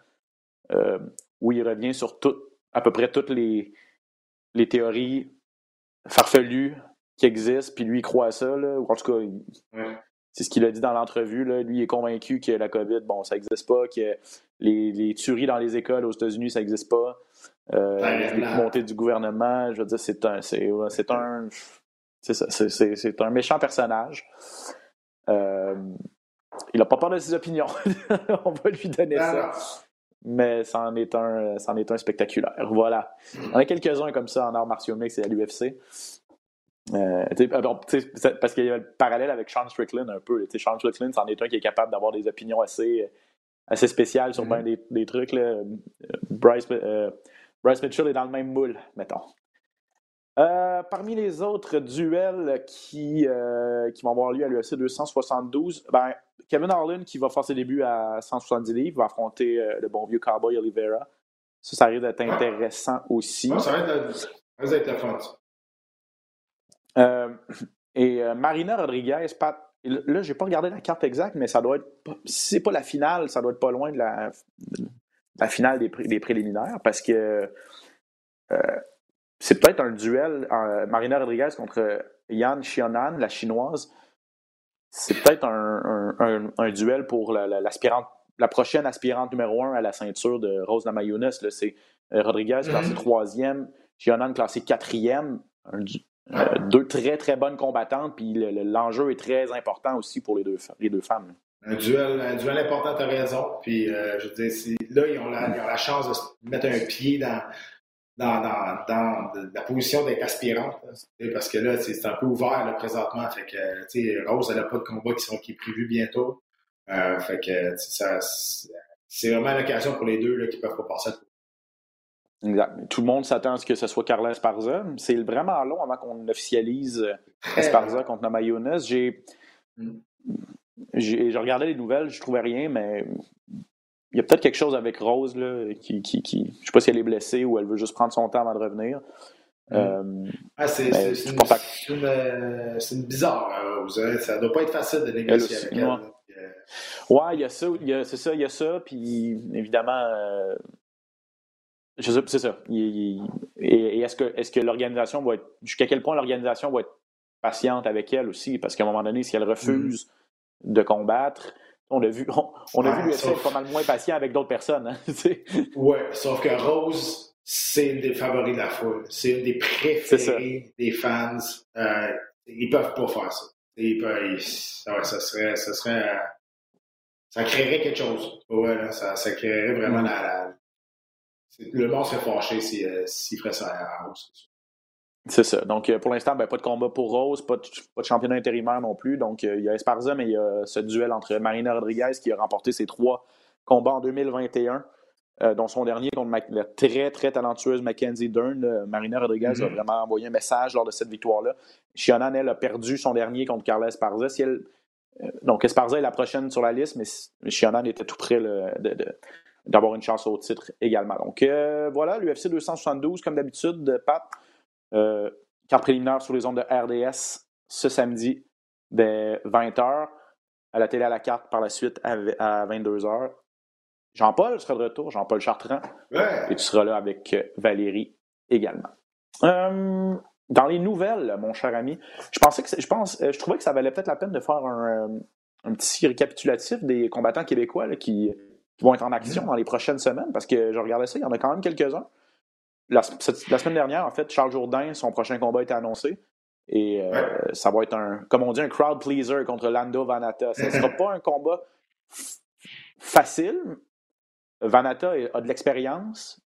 euh, où il revient sur tout, à peu près toutes les, les théories farfelues qui existent, puis lui, il croit à ça, là, ou en tout cas, c'est ce qu'il a dit dans l'entrevue. Lui, il est convaincu que la COVID, bon, ça n'existe pas, que les, tueries dans les écoles aux États-Unis, ça n'existe pas. Euh, les montées du gouvernement, je veux dire, c'est un, c'est, un, c'est ça, c'est, un méchant personnage. Euh, il n'a pas peur de ses opinions. [laughs] On va lui donner ça. Mais c'en est un, c'en est un spectaculaire. Voilà. On a quelques-uns comme ça en arts martiaux mix et à l'UFC. Euh, parce qu'il y a le parallèle avec Sean Strickland un peu. Sean Strickland, c'en est un qui est capable d'avoir des opinions assez, assez spéciales sur mm-hmm. des, trucs. Là. Bryce, euh, Bryce Mitchell est dans le même moule, mettons. Euh, parmi les autres duels qui, qui vont avoir lieu à l'UFC 272, ben, Kevin Harlan qui va faire ses débuts à 170 livres va affronter le bon vieux Cowboy Oliveira. Ça, ça risque d'être intéressant aussi. ça va être, fun. Euh, [clears throat] et euh, Marina Rodriguez, Pat, là, j'ai pas regardé la carte exacte, mais ça doit être, si c'est pas la finale, ça doit être pas loin de la, la finale des, des, préliminaires, parce que euh, c'est peut-être un duel, Marina Rodriguez contre Yan Xiaonan, la chinoise. C'est peut-être un, un, duel pour l'aspirante, la, prochaine aspirante numéro un à la ceinture de Rose Namajunas. C'est Rodriguez classé mm-hmm. troisième, Xiaonan classé quatrième. Euh, deux très, très bonnes combattantes, puis l'enjeu est très important aussi pour les deux, les deux femmes. Un duel, un duel important, tu as raison. Puis, euh, je veux dire, là, ils ont, la, chance de mettre un pied dans, dans, dans, dans la position d'être aspirante. parce que là, c'est un peu ouvert là, présentement. Fait que, Rose, elle n'a pas de combat qui, sont, qui est prévu bientôt. Euh, fait que, ça, c'est vraiment l'occasion pour les deux là, qui peuvent pas passer à Exact. Tout le monde s'attend à ce que ce soit Carla Esparza. C'est vraiment long avant qu'on officialise euh, Esparza contre Namajunas. J'ai, j'ai, regardé les nouvelles, je trouvais rien, mais il y a peut-être quelque chose avec Rose là, qui, qui, qui, je sais pas si elle est blessée ou elle veut juste prendre son temps avant de revenir. Mm. Euh, ah, c'est, c'est, une, bizarre, Rose. Hein. Ça doit pas être facile de négocier avec elle. Ouais, il y a ça, c'est ça, il y a ça, puis évidemment, euh, c'est ça. et, est-ce que, est que l'organisation va être. Jusqu'à quel point l'organisation va être patiente avec elle aussi? Parce qu'à un moment donné, si elle refuse mm. de combattre, on a vu, on, a vu l'UFC pas mal moins patient avec d'autres personnes. Hein, [laughs] oui, sauf que Rose, c'est une des favoris de la foule. C'est une des préférées des fans. Euh, ils peuvent pas faire ça. Ils peuvent, ça serait. Ça serait ça créerait quelque chose. Ouais, ça, ça créerait vraiment mm. la, le monde serait fâché s'il si, euh, ferait ça à Rose. C'est ça. Donc, pour l'instant, ben, pas de combat pour Rose, pas de, pas de championnat intérimaire non plus. Donc, il y a Esparza, mais il y a ce duel entre Marina Rodriguez qui a remporté ses trois combats en 2021. Euh, dont son dernier contre la très, très talentueuse Mackenzie Dern. Marina Rodriguez a mm-hmm. vraiment envoyé un message lors de cette victoire-là. Shionan, elle, a perdu son dernier contre Carla Esparza. Si elle, euh, donc, Esparza est la prochaine sur la liste, mais Shionan était tout près d'avoir une chance au titre également. Donc, euh, voilà, l'UFC 272, comme d'habitude, Pat. carte préliminaire sur les ondes de RDS ce samedi dès 20h. À la télé à la carte par la suite à 22h. Jean-Paul sera de retour, Jean-Paul Chartrand. Et tu seras là avec euh, Valérie également. Euh, dans les nouvelles, mon cher ami, je pensais que je pense, euh, je trouvais que ça valait peut-être la peine de faire un, petit récapitulatif des combattants québécois qui, vont être en action dans les prochaines semaines, parce que je regardais ça, il y en a quand même quelques-uns. La, semaine dernière, en fait, Charles Jourdain, son prochain combat a été annoncé. Et ça va être un, comme on dit, un crowd pleaser contre Lando Vanata. Ce ne sera pas un combat facile, Vanata a de l'expérience.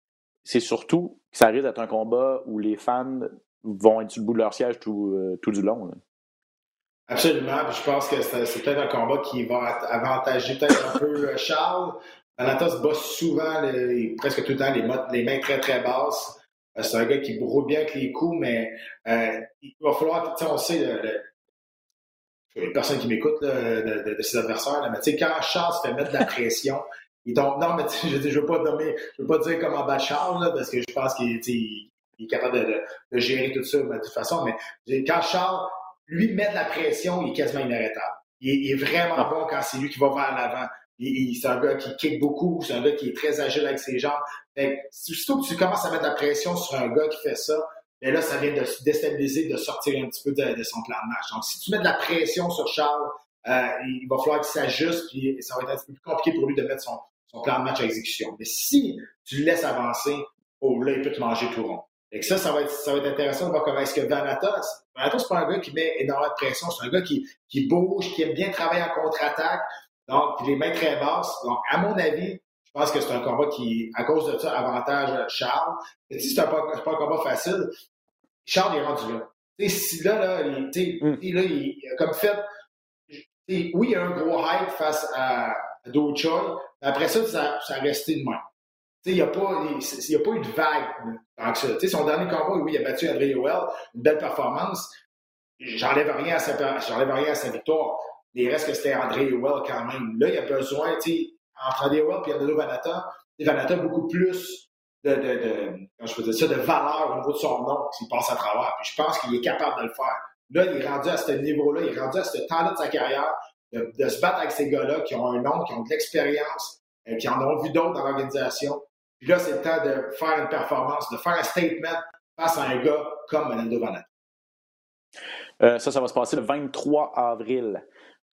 C'est surtout que ça risque d'être un combat où les fans vont être sur le bout de leur siège tout, euh, tout du long. Absolument. je pense que c'est peut-être un combat qui va avantager peut-être un peu euh, Charles. Vanata se bat souvent, presque tout le temps, les, mains très, très basses. Euh, c'est un gars qui brouille bien avec les coups, mais il va falloir, tu sais, on sait, les personnes qui m'écoutent de, de, ses adversaires, mais tu sais, quand Charles se fait mettre de la pression, non, mais je ne veux pas nommer, je veux pas dire comme en bas Charles, là, parce que je pense qu'il est capable de, gérer tout ça de toute façon, mais quand Charles, lui, met de la pression, il est quasiment inarrêtable. Il, est vraiment bon quand c'est lui qui va vers l'avant. c'est un gars qui kick beaucoup, c'est un gars qui est très agile avec ses jambes. Fait surtout que tu commences à mettre la pression sur un gars qui fait ça, mais là, ça vient de se déstabiliser, de sortir un petit peu de, de, son plan de match. Donc, si tu mets de la pression sur Charles, euh, il va falloir qu'il s'ajuste, puis ça va être un petit peu plus compliqué pour lui de mettre son, son plan de match à exécution. Mais si tu le laisses avancer, oh là, il peut te manger tout rond. Et ça, ça va être, ça va être intéressant de voir comment est-ce que Vanata, Vanata, c'est pas un gars qui met énormément de pression, c'est un gars qui, qui bouge, qui aime bien travailler en contre-attaque, donc, les met très basses. Donc, à mon avis, je pense que c'est un combat qui, à cause de ça, avantage Charles. Mais si c'est pas, pas un combat facile, Charles est rendu là. T'sais, si là, là, il, mm. là, il, comme fait, oui, il y a un gros hype face à, d'autres choses. Après ça, ça, ça a resté de même. Il n'y a, pas, a pas eu de vague tant que ça. son dernier combat, oui, il a battu André Howell, une belle performance. J'enlève rien, à sa, rien à sa victoire. Il reste que c'était André Howell quand même. Là, il a besoin, entre André Howell et André Vanata, Vanata a beaucoup plus de, de, de, je ça, de valeur au niveau de son nom s'il passe à travers. Puis je pense qu'il est capable de le faire. Là, il est rendu à ce niveau-là, il est rendu à ce temps-là de sa carrière de, se battre avec ces gars-là qui ont un nom, qui ont de l'expérience, euh, qui en ont vu d'autres dans l'organisation. Puis là, c'est le temps de faire une performance, de faire un statement face à un gars comme Menendo Vanat. Euh, ça, ça va se passer le 23 avril.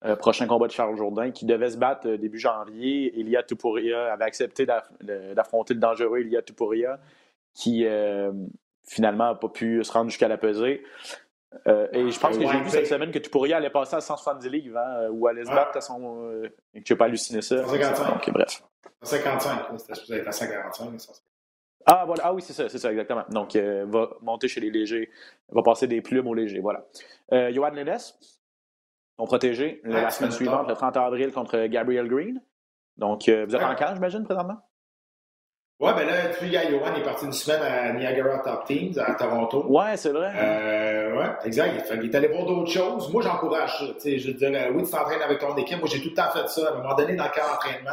Euh, prochain combat de Charles Jourdain, qui devait se battre début janvier. Elia Tupuria avait accepté d'affronter le dangereux Elia Tupuria, qui finalement n'a pas pu se rendre jusqu'à la pesée. Euh, et je pense que j'ai vu cette semaine que tu pourrais aller passer à 170 livres hein, ou aller se battre à son. Euh, et que tu n'as pas halluciné ça. 155. Donc, bref. 155, c'était supposé être à 145. Ah, voilà. ah oui, c'est ça, c'est ça, exactement. Donc, euh, va monter chez les légers, va passer des plumes aux légers. Voilà. Euh, Johan Lennes, ton protégé, la semaine suivante, le 30 avril, contre Gabriel Green. Donc, vous êtes en camp, j'imagine, présentement? Ouais, ben là, tu vois, Johan est parti une semaine à Niagara Top Teams à Toronto. Ouais, c'est vrai. Euh, ouais, exact. Il, est allé voir d'autres choses. Moi, j'encourage ça. Tu sais, je veux dire, oui, tu t'entraînes avec ton équipe. Moi, j'ai tout le temps fait ça. À un moment donné, dans le camp d'entraînement,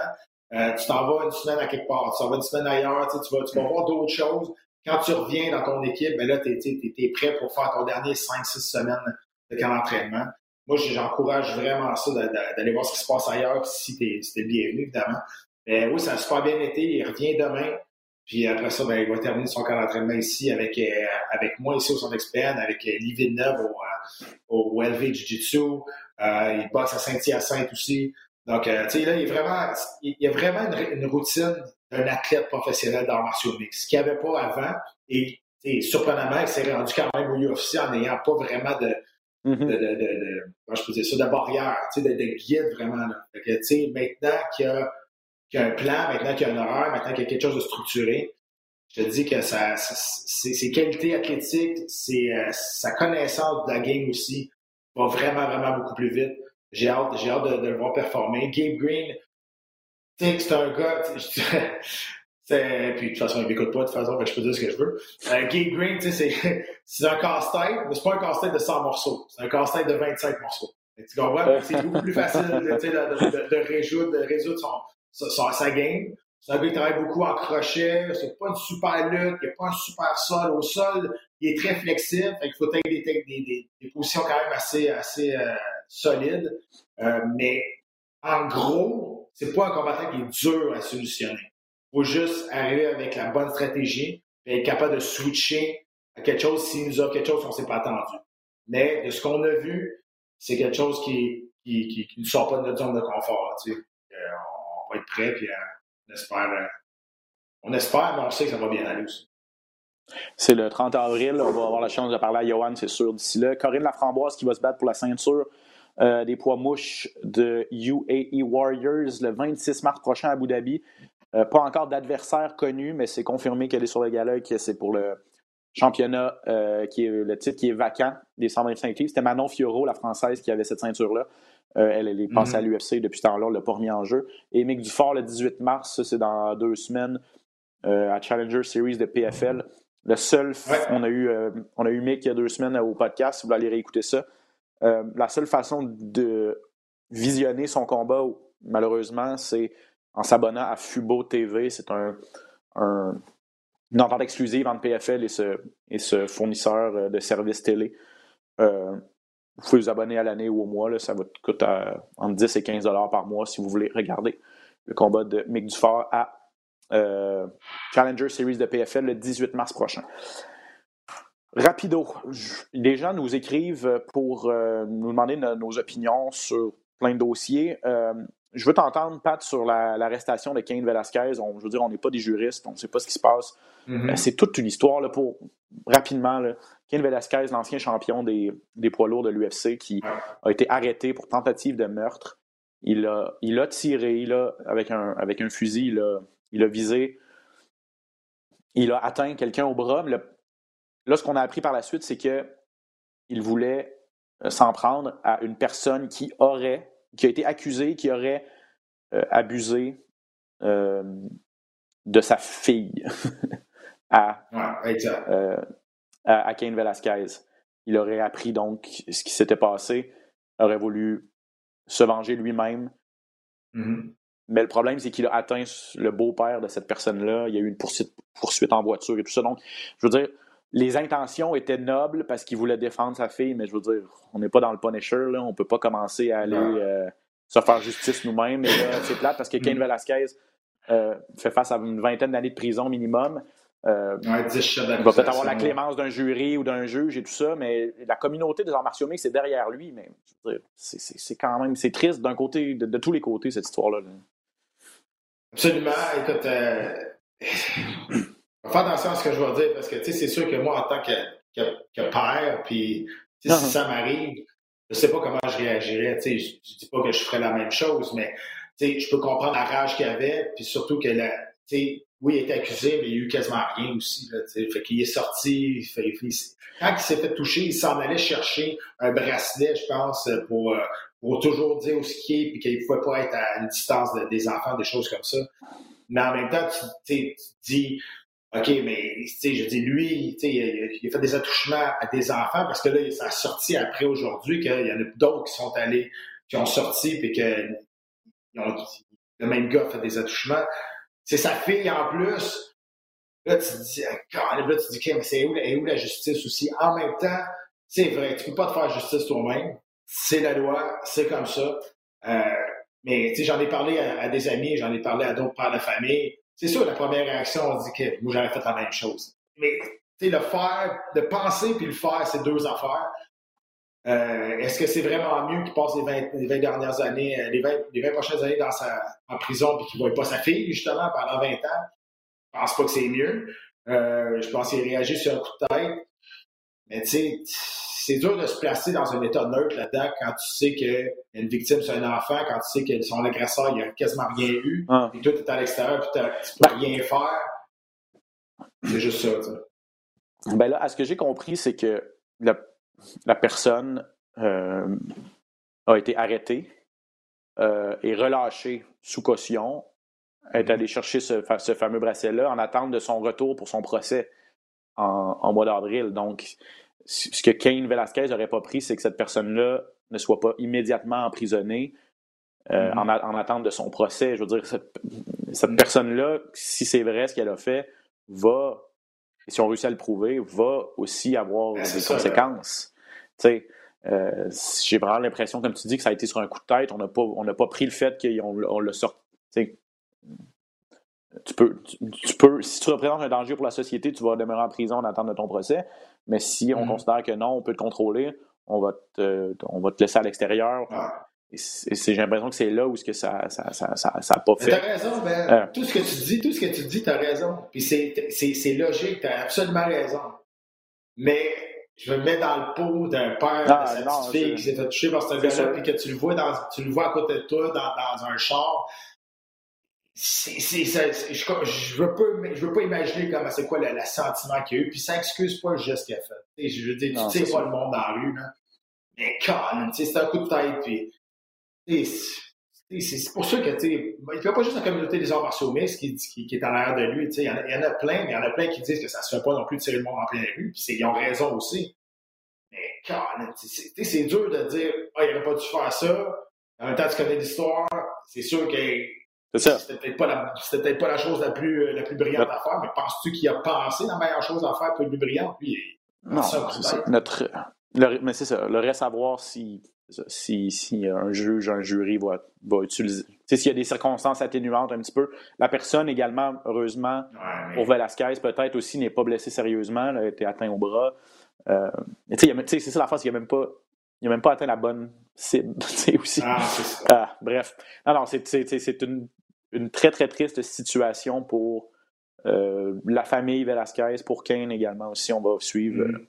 euh, tu t'en vas une semaine à quelque part. Tu t'en vas une semaine ailleurs. Tu, tu vas, tu vas voir d'autres choses. Quand tu reviens dans ton équipe, ben là, tu es, prêt pour faire ton dernier 5-6 semaines de camp d'entraînement. Moi, j'encourage vraiment ça d'aller voir ce qui se passe ailleurs, si t'es es bienvenu, évidemment. Mais oui, ça a super bien été. Il revient demain. Puis après ça, ben, il va terminer son camp d'entraînement ici avec, euh, avec moi ici au centre expert, avec euh, Lee Villeneuve au, euh, au LV Jiu-Jitsu. Euh, il boxe à Saint-Hyacinthe aussi. Donc, tu sais, là, il, est vraiment, il y a vraiment une, routine d'un athlète professionnel d'art martiaux mix, qu'il n'y avait pas avant. Et, surprenamment, il s'est rendu quand même au UFC en n'ayant pas vraiment de, mm-hmm. de, de, de, je peux dire ça, de barrière, de, de guide vraiment. Là. tu sais, maintenant qu'il y a qu'il y a un plan, maintenant qu'il y a un horaire, maintenant qu'il y a quelque chose de structuré, je te dis que ça, ses qualités athlétiques, euh, sa connaissance de la game aussi va vraiment, vraiment beaucoup plus vite. J'ai hâte, j'ai hâte de, le voir performer. Gabe Green, c'est un gars, [laughs] puis de toute façon, il m'écoute pas, de toute façon, je peux dire ce que je veux. Euh, Gabe Green, c'est, [laughs] c'est un casse-tête, mais c'est pas un casse-tête de 100 morceaux, c'est un casse-tête de 25 morceaux. tu comprends? C'est beaucoup plus facile de, de, de, résoudre, de résoudre son, son, sa game. C'est un gars qui travaille beaucoup en crochet, c'est pas une super lutte, il n'y a pas un super sol. Au sol, il est très flexible, il faut être des, des, positions quand même assez, assez euh, solides. Euh, mais en gros, c'est pas un combattant qui est dur à solutionner. Il faut juste arriver avec la bonne stratégie et être capable de switcher à quelque chose s'il nous a quelque chose qu'on ne s'est pas attendu. Mais de ce qu'on a vu, c'est quelque chose qui, qui, qui, ne sort pas de notre zone de confort. Tu sais. Euh, va être prêt, puis on espère, euh, on espère, mais on sait que ça va bien aller aussi. C'est le 30 avril. On va avoir la chance de parler à Johan, c'est sûr, d'ici là. Corinne Laframboise qui va se battre pour la ceinture euh, des poids mouches de UAE Warriors le 26 mars prochain à Abu Dhabi. Euh, pas encore d'adversaire connu, mais c'est confirmé qu'elle est sur le gala et que c'est pour le championnat, qui est le titre qui est vacant des 125 livres. C'était Manon Fioro, la française, qui avait cette ceinture-là. Euh, elle, elle, est passée à mhm. l'UFC depuis ce temps-là, elle l'a pas remis en jeu. Et Mick Dufort, le 18 mars, ça c'est dans deux semaines, euh, à Challenger Series de PFL. Le seul, on, a eu, euh, on a eu Mick il y a deux semaines au podcast, si vous voulez aller réécouter ça. la seule façon de visionner son combat, malheureusement, c'est en s'abonnant à Fubo TV. C'est un, une entente exclusive entre PFL et ce, et ce fournisseur de services télé. Vous pouvez vous abonner à l'année ou au mois. Là, ça va coûter euh, entre 10 et 15 par mois si vous voulez regarder le combat de Mick Dufort à euh, Challenger Series de PFL le 18 mars prochain. Rapido. Les gens nous écrivent pour euh, nous demander nos opinions sur plein de dossiers. je veux t'entendre, Pat, sur l'arrestation de Kane Velasquez. je veux dire, on n'est pas des juristes, on ne sait pas ce qui se passe. Mm-hmm. C'est toute une histoire là, pour rapidement. Là, Ken Velasquez, l'ancien champion des, poids lourds de l'UFC, qui a été arrêté pour tentative de meurtre. Il a, il a tiré il a, avec, un, avec un fusil, il a, il a visé, il a atteint quelqu'un au bras. Mais là, ce qu'on a appris par la suite, c'est qu'il voulait euh, s'en prendre à une personne qui aurait, qui a été accusée, qui aurait euh, abusé euh, de sa fille [laughs] à, à, Kane Velasquez. Il aurait appris donc ce qui s'était passé, aurait voulu se venger lui-même. Mm-hmm. Mais le problème, c'est qu'il a atteint le beau-père de cette personne-là. Il y a eu une poursuite, poursuite en voiture et tout ça. Donc, je veux dire, les intentions étaient nobles parce qu'il voulait défendre sa fille, mais je veux dire, on n'est pas dans le Punisher, là. on peut pas commencer à aller euh, se faire justice nous-mêmes. c'est plate parce que Kane mm-hmm. Velasquez euh, fait face à une vingtaine d'années de prison minimum. Euh, il va peut-être avoir la clémence d'un jury ou d'un juge et tout ça, mais la communauté des arts martiaux mixtes, c'est derrière lui. Mais c'est quand même c'est triste d'un côté, de, tous les côtés, cette histoire-là. Absolument. Écoute, euh, faire attention à ce que je vais dire parce que c'est sûr que moi, en tant que, que, père, puis si uh-huh. ça m'arrive, je sais pas comment je réagirais. Je, je dis pas que je ferais la même chose, mais je peux comprendre la rage qu'il avait, puis surtout que la, oui, il était accusé, mais il n'y a eu quasiment rien aussi. Là, fait qu'il est sorti. Fait, quand il s'est fait toucher, il s'en allait chercher un bracelet, je pense, pour, euh, pour toujours dire où ce qu'il est, puis qu'il ne pouvait pas être à une distance des enfants, des choses comme ça. Mais en même temps, tu, tu dis, OK, mais je dis, lui, il, il a fait des attouchements à des enfants parce que là, ça a sorti après aujourd'hui qu'il y en a d'autres qui sont allés, qui ont sorti, puis que le même gars fait des attouchements. C'est sa fille en plus. Là, tu te dis, ah, là, tu te dis, mais c'est où, la justice aussi? En même temps, c'est vrai, tu peux pas te faire justice toi-même. C'est la loi, c'est comme ça. Euh, mais j'en ai parlé à, des amis, j'en ai parlé à d'autres pères de famille. C'est sûr, la première réaction, on dit que moi, j'aurais fait la même chose. Mais le faire, de penser puis le faire, c'est deux affaires. Euh, est-ce que c'est vraiment mieux qu'il passe les 20, dernières années, euh, les 20, les 20 prochaines années dans sa, en prison et qu'il ne voit pas sa fille, justement, pendant 20 ans? Je pense pas que c'est mieux. Euh, je pense qu'il réagit sur un coup de tête. Mais tu sais, c'est dur de se placer dans un état neutre là-dedans quand tu sais qu'une victime, c'est un enfant, quand tu sais que son agresseur, il a quasiment rien eu, ah. et toi, tu es à l'extérieur, et tu peux rien faire. C'est juste ça, tu sais. Ben là, à ce que j'ai compris, c'est que la, la personne euh, a été arrêtée euh, et relâchée sous caution, est allée chercher ce, fa- ce fameux bracelet-là en attente de son retour pour son procès en, en mois d'avril. Donc, ce que Kane Velasquez n'aurait pas pris, c'est que cette personne-là ne soit pas immédiatement emprisonnée euh, Mhm. en, a- en attente de son procès. Je veux dire, cette, cette personne-là, si c'est vrai ce qu'elle a fait, va, si on réussit à le prouver, va aussi avoir Ben, des ça, conséquences. Sais, euh, j'ai vraiment l'impression, comme tu dis, que ça a été sur un coup de tête. On n'a pas, on n'a pas pris le fait qu'on on le sorte. tu peux, tu, tu peux, si tu représentes un danger pour la société, tu vas demeurer en prison en attente de ton procès. Mais si on Mhm. considère que non, on peut te contrôler, on va te, on va te laisser à l'extérieur. C'est- j'ai l'impression que c'est là où ce que ça, ça, ça, ça, ça a pas Mais T'as fait. raison, Ben. Euh. Tout ce que tu dis, tout ce que tu dis, t'as raison. Puis c'est logique, t'as absolument raison. Mais je me mets dans le pot d'un père Ah, de sa non, petite fille qui s'est fait toucher par ce gars-là, puis que tu le vois dans, tu le vois à côté de toi dans, dans un char. C'est, c'est, ça- c'est- je, je veux pas, je veux pas imaginer comment c'est quoi le, le sentiment qu'il y a eu, puis ça excuse pas le geste qu'il a fait. Je veux dire, Non, tu sais c'est pas le monde dans la rue, là. Mais quand même, tu sais, c'est un coup de tête, puis c'est- pour ça que, tu sais, il n'y a pas juste la communauté des arts martiaux mixtes qui, qui, qui est en arrière de lui, tu sais, il y, en a- il y en a plein, mais il y en a plein qui disent que ça se fait pas non plus de tirer le monde en pleine rue, puis ils ont raison aussi. Mais c'est- dur de dire, ah, il n'aurait pas dû faire ça. En même temps, tu connais l'histoire, c'est sûr que c'était peut-être pas la, pas chose la plus, la plus brillante à faire, mais penses-tu qu'il a pensé la meilleure chose à faire pour le plus brillante? Il- Non, ça, c'est peut-être. ça. Notre, le- mais c'est ça. Le reste à voir si, si, si un juge, un jury va, va utiliser. Tu sais, s'il y a des circonstances atténuantes un petit peu. La personne également, heureusement, Ouais, pour Velasquez, peut-être aussi n'est pas blessée sérieusement, elle a été atteint au bras. Euh, c'est ça la face, il n'a même pas. Il même pas atteint la bonne cible. [laughs] tu sais, aussi. Ah, ça. Ah, bref. Non, non, c'est, une, une très, très triste situation pour euh, la famille Velasquez, pour Kane également aussi. On va suivre Mm.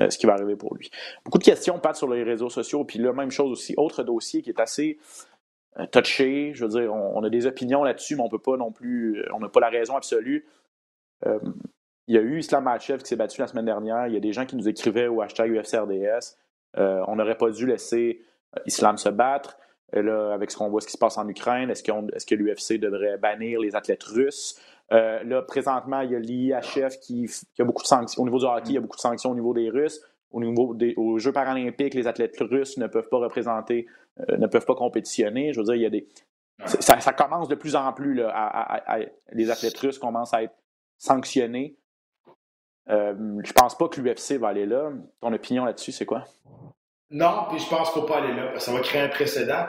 Euh, ce qui va arriver pour lui. Beaucoup de questions passent sur les réseaux sociaux. Puis là, même chose aussi, autre dossier qui est assez euh, touché. Je veux dire, on, a des opinions là-dessus, mais on peut pas non plus. euh, On n'a pas la raison absolue. Il y a eu Islam Makhachev qui s'est battu la semaine dernière. Il y a des gens qui nous écrivaient au hashtag UFCRDS. On n'aurait pas dû laisser Islam se battre. Euh, là, avec ce qu'on voit, ce qui se passe en Ukraine, est-ce, qu'on- est-ce que l'UFC devrait bannir les athlètes russes? Euh, là, présentement, il y a l'IHF qui, a beaucoup de sanctions. Au niveau du hockey, il y a beaucoup de sanctions au niveau des Russes. Au niveau des aux Jeux paralympiques, les athlètes russes ne peuvent pas représenter, euh, ne peuvent pas compétitionner. Je veux dire, il y a des. Ça, commence de plus en plus, là, les athlètes russes commencent à être sanctionnés. Euh, je pense pas que l'UFC va aller là. Ton opinion là-dessus, c'est quoi? Non, puis je pense qu'il ne faut pas aller là, parce que ça va créer un précédent.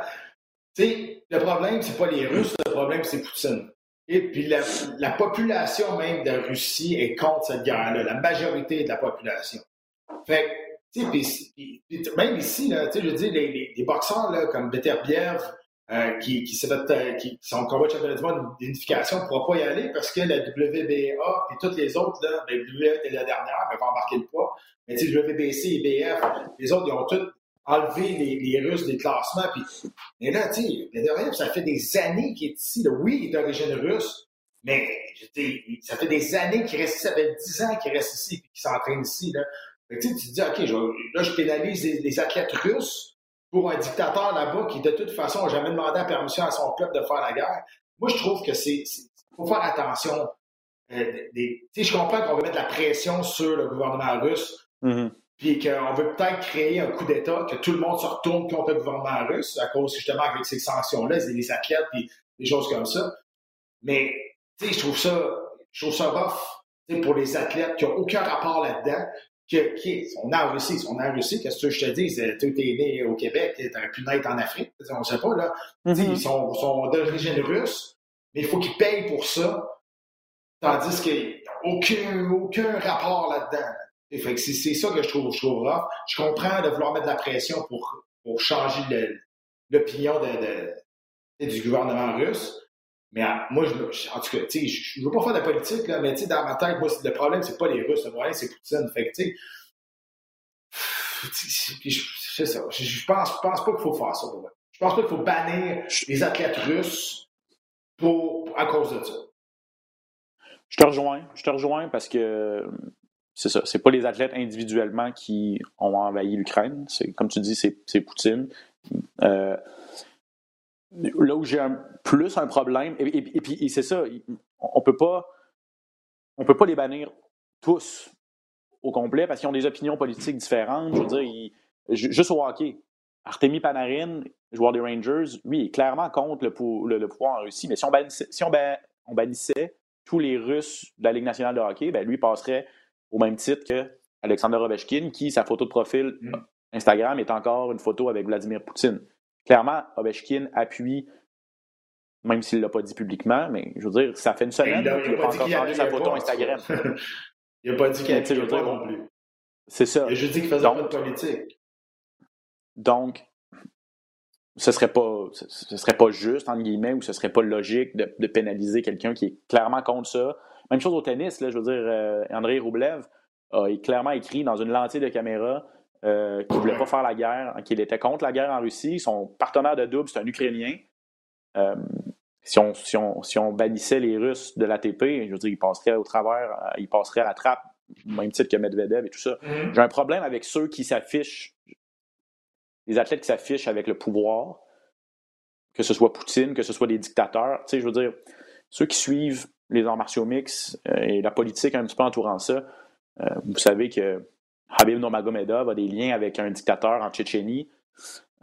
Tu sais, le problème, c'est pas les Russes, le problème, c'est Poutine. Et puis la, la population même de Russie est contre cette guerre-là, la majorité de la population. Fait que, puis- puis même ici, là, je dire, les, les, boxeurs là, comme Beterbiev, euh, qui, qui, fait, euh, qui son combat de championnat du monde d'unification ne pourra pas y aller parce que la WBA et toutes les autres, là, la WBA était la dernière, mais va embarquer le poids. Mais WBC et BF, les autres, ils ont tous enlevé les, les Russes des classements. Puis, mais là, tu sais, ça fait des années qu'il est ici. Oui, il est d'origine russe, mais ça fait des années qu'il reste ici. Ça fait 10 ans qu'il reste ici et qu'il s'entraîne ici. Là. Tu te dis, OK, là, je pénalise les, athlètes russes pour un dictateur là-bas qui, de toute façon, n'a jamais demandé la permission à son peuple de faire la guerre. Moi, je trouve que c'est. Faut faire attention. Euh, des- je comprends qu'on veut mettre la pression sur le gouvernement russe, Mhm. Puis qu'on veut peut-être créer un coup d'État, que tout le monde se retourne contre le gouvernement russe, à cause justement avec ces sanctions-là, les athlètes, puis des choses comme ça. Mais, tu sais, je trouve ça, je trouve ça rough tu sais, pour les athlètes qui n'ont aucun rapport là-dedans. Que, qui, on a en Russie, on a en Russie, qu'est-ce que je te dis? Tu es né au Québec, tu aurais pu naître en Afrique, on ne sait pas, là. Tu sais, Mhm. Ils sont, sont d'origine russe, mais il faut qu'ils payent pour ça, tandis qu'ils n'ont aucun, aucun rapport là-dedans. Fait que c'est ça que je trouve, je. Je comprends de vouloir mettre de la pression pour, pour changer l'opinion du gouvernement russe. Mais en- moi, je, je- en tout cas, je ne veux pas faire de politique, là, mais dans ma tête, moi, le problème, c'est pas les Russes, le problème, c'est Poutine. Fait que, tu sais, je-. Je, je pense, je pense pas qu'il faut faire ça. pour moi. Je pense pas qu'il faut bannir les athlètes russes pour, à cause de ça. Je te rejoins. Je te rejoins parce que c'est ça. C'est pas les athlètes individuellement qui ont envahi l'Ukraine. C'est comme tu dis, c'est Poutine. Euh, là où j'ai plus un problème, et, puis c'est ça, on peut pas, on peut pas les bannir tous au complet parce qu'ils ont des opinions politiques différentes. Je veux dire, juste au hockey, Artemi Panarin, joueur des Rangers, lui, est clairement contre le, pouvoir en Russie. Mais si on bannissait, si on, bannissait tous les Russes de la Ligue nationale de hockey, ben lui passerait au même titre que Alexander Ovechkin, qui, sa photo de profil mm. Instagram est encore une photo avec Vladimir Poutine. Clairement, Ovechkin appuie, même s'il ne l'a pas dit publiquement, mais je veux dire, ça fait une semaine qu'il n'a pas, encore changé sa photo Instagram. [laughs] il n'a pas dit qu'il appuyait pas non plus. C'est ça. Et je dis qu'il faisait pas de politique. Donc, ce serait pas ce serait pas juste entre guillemets ou ce serait pas logique de, pénaliser quelqu'un qui est clairement contre ça. Même chose au tennis, là, je veux dire, euh, André Roublev a clairement écrit dans une lentille de caméra euh, qu'il ne voulait pas faire la guerre, qu'il était contre la guerre en Russie. Son partenaire de double, c'est un Ukrainien. Euh, si, on, si, on, si on bannissait les Russes de l'ATP, je veux dire, ils passeraient au travers, ils passeraient à la trappe, même titre que Medvedev et tout ça. Mm-hmm. J'ai un problème avec ceux qui s'affichent, les athlètes qui s'affichent avec le pouvoir, que ce soit Poutine, que ce soit des dictateurs. Tu sais, je veux dire, ceux qui suivent les arts martiaux mix et la politique un petit peu entourant ça, vous savez que Habib Nomagomedov a des liens avec un dictateur en Tchétchénie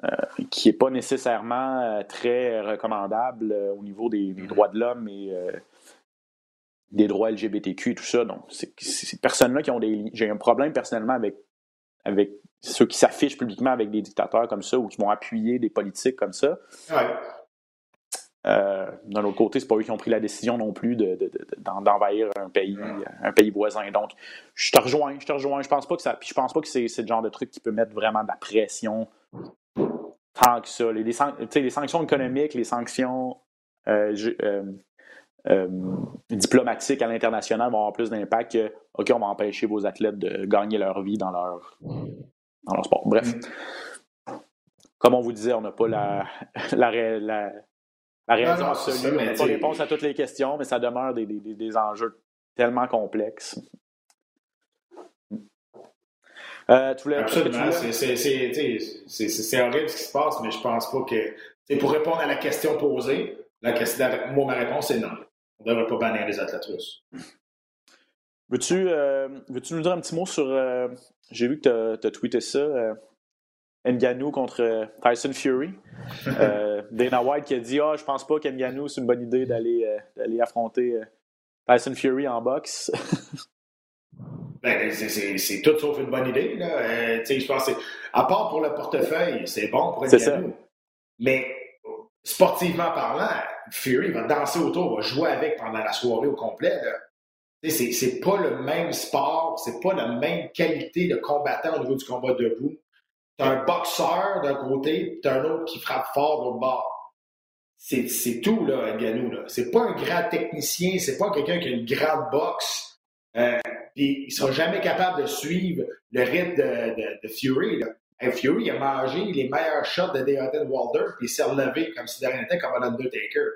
euh, qui n'est pas nécessairement euh, très recommandable euh, au niveau des, mm-hmm. droits de l'homme et des droits LGBTQ et tout ça. Donc, ces personnes-là qui ont des J'ai un problème personnellement avec, avec ceux qui s'affichent publiquement avec des dictateurs comme ça ou qui vont appuyer des politiques comme ça. Ouais. Euh, d'un autre côté, c'est pas eux qui ont pris la décision non plus d'envahir un pays, un pays voisin. Donc, je te rejoins, je te rejoins. Je pense pas que ça. je pense pas que c'est le genre de truc qui peut mettre vraiment de la pression tant que ça. Les, les, sanctions économiques, les sanctions euh, euh, diplomatiques à l'international vont avoir plus d'impact que OK, on va empêcher vos athlètes de gagner leur vie dans leur, dans leur sport. Bref. Comme on vous disait, on n'a pas la, [laughs] la la raison absolue. On n'a pas réponse à toutes les questions, mais ça demeure des, des, des enjeux tellement complexes. Euh, tu Absolument. C'est horrible ce qui se passe, mais je pense pas que. Pour répondre à la question posée, la question, moi, ma réponse est non. On ne devrait pas bannir les athlètes russes. Veux-tu euh, veux nous dire un petit mot sur. Euh, j'ai vu que tu as, tweeté ça. Euh, Nganou contre euh, Tyson Fury. Euh, [laughs] Dana White qui a dit Ah, oh, je pense pas qu'Nganou, c'est une bonne idée d'aller euh, affronter Tyson Fury en boxe. [laughs] ben, c'est tout sauf une bonne idée. Là. je pense à part pour le portefeuille, c'est bon pour Nganou. Mais sportivement parlant, Fury va danser autour, va jouer avec pendant la soirée au complet. C'est pas le même sport, c'est pas la même qualité de combattant au niveau du combat debout. T'as un boxeur d'un côté, t'as un autre qui frappe fort de l'autre bord. C'est tout, là, Ganou. Là. C'est pas un grand technicien, c'est pas quelqu'un qui a une grande boxe. Euh, puis il sera jamais capable de suivre le rythme de, de, Fury. Là. Fury a mangé les meilleurs shots de Deontay Wilder, puis il s'est relevé comme si de rien n'était, comme un Undertaker.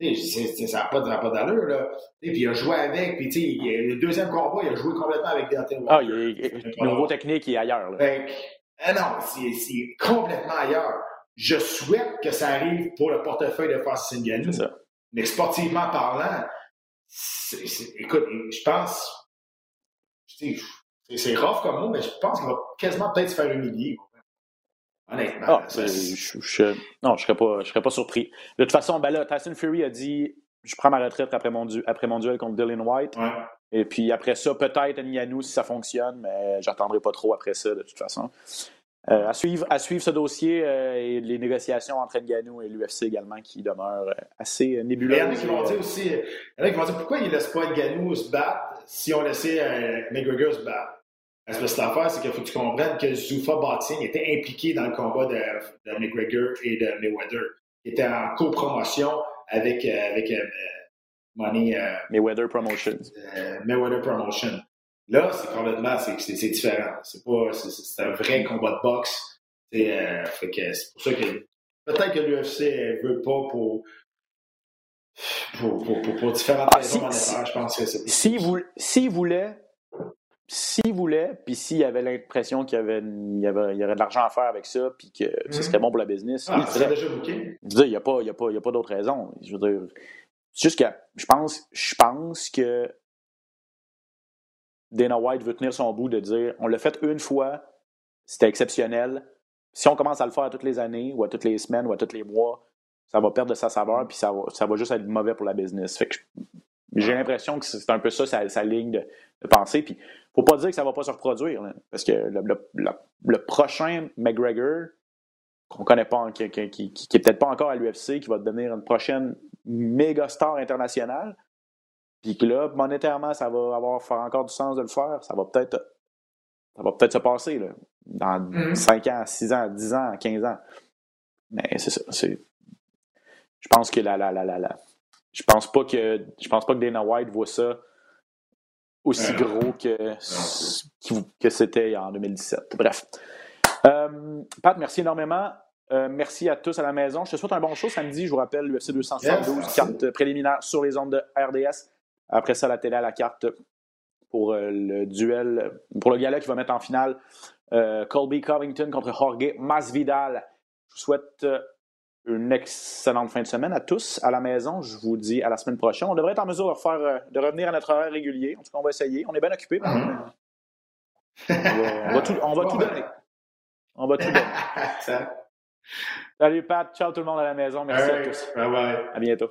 ça n'a pas, pas d'allure, là. Puis il a joué avec, puis le deuxième combat, il a joué complètement avec Deontay Wilder. Ah, il est, le nouveau technique il est ailleurs. Là. Ah non, c'est complètement ailleurs. Je souhaite que ça arrive pour le portefeuille de Francis Ngannou. Mais sportivement parlant, écoute, je pense, c'est rough comme mot, mais je pense qu'il va quasiment peut-être se faire humilier. Honnêtement. Ah, je, je, non, je serais pas, je serais pas surpris. De toute façon, ben là, Tyson Fury a dit je prends ma retraite après mon, après mon duel contre Dylan White. Et puis après ça, peut-être Ngannou si ça fonctionne, mais j'attendrai pas trop après ça de toute façon. Euh, à, suivre, à suivre ce dossier euh, et les négociations entre Ngannou et l'UFC également qui demeurent euh, assez nébuleuses. Il y en a qui vont dire aussi, il y vont dire pourquoi il ne laisse pas Ngannou se battre si on laissait McGregor se battre? Parce que l'affaire, c'est qu'il faut que tu comprennes que Zoufa Boxing était impliqué dans le combat de, de McGregor et de Mayweather. Il était en copromotion avec, avec Money. Mayweather Promotions. Mayweather Promotion. Là, c'est complètement, c'est différent. C'est pas, c'est un vrai combat de boxe. Euh, c'est pour ça que peut-être que l'UFC veut pas pour Pour, pour, pour, pour différentes Ah, raisons si- monétaires, je pense que c'est. S'il voulait, s'il voulait, s'il voulait, puis s'il avait l'impression qu'il y avait, il y avait, il y aurait de l'argent à faire avec ça, puis que ce Mhm. serait bon pour la business, Ah, il c'est ferait. déjà booké? Je veux dire, il n'y a pas, il y a pas, il y a pas d'autre raison. Je veux dire, c'est juste que je pense, je pense que Dana White veut tenir son bout de dire on l'a fait une fois, c'était exceptionnel. Si on commence à le faire toutes les années, ou à toutes les semaines, ou à tous les mois, ça va perdre de sa saveur, puis ça va, ça va juste être mauvais pour la business. Fait que j'ai l'impression que c'est un peu ça, sa, ligne de, de pensée. Puis, faut pas dire que ça va pas se reproduire, parce que le, prochain McGregor, qu'on connaît pas, qui, qui, qui, qui est peut-être pas encore à l'UFC, qui va devenir une prochaine méga star internationale, puis que là, monétairement, ça va avoir faire encore du sens de le faire, ça va peut-être ça va peut-être se passer là, dans Mhm. 5 ans, 6 ans, 10 ans, 15 ans. Mais c'est ça. C'est... Je pense que la, la, la, la, la- Je pense pas que. Je pense pas que Dana White voit ça aussi gros que, que c'était en 2017. Bref. Euh, Pat, merci énormément. Euh, merci à tous à la maison. Je te souhaite un bon show samedi. Je vous rappelle, l'UFC 272, Yes, carte préliminaire sur les ondes de RDS. Après ça, la télé à la carte pour euh, le duel, pour le gala qui va mettre en finale euh, Colby Covington contre Jorge Masvidal. Je vous souhaite une excellente fin de semaine à tous à la maison. Je vous dis à la semaine prochaine. On devrait être en mesure de, refaire, de revenir à notre horaire régulier. En tout cas, on va essayer. On est bien occupé. On va, on va tout, on va tout donner. On va tout donner. [laughs] Salut Pat, ciao tout le monde à la maison. Merci à tous. Bye bye. À bientôt.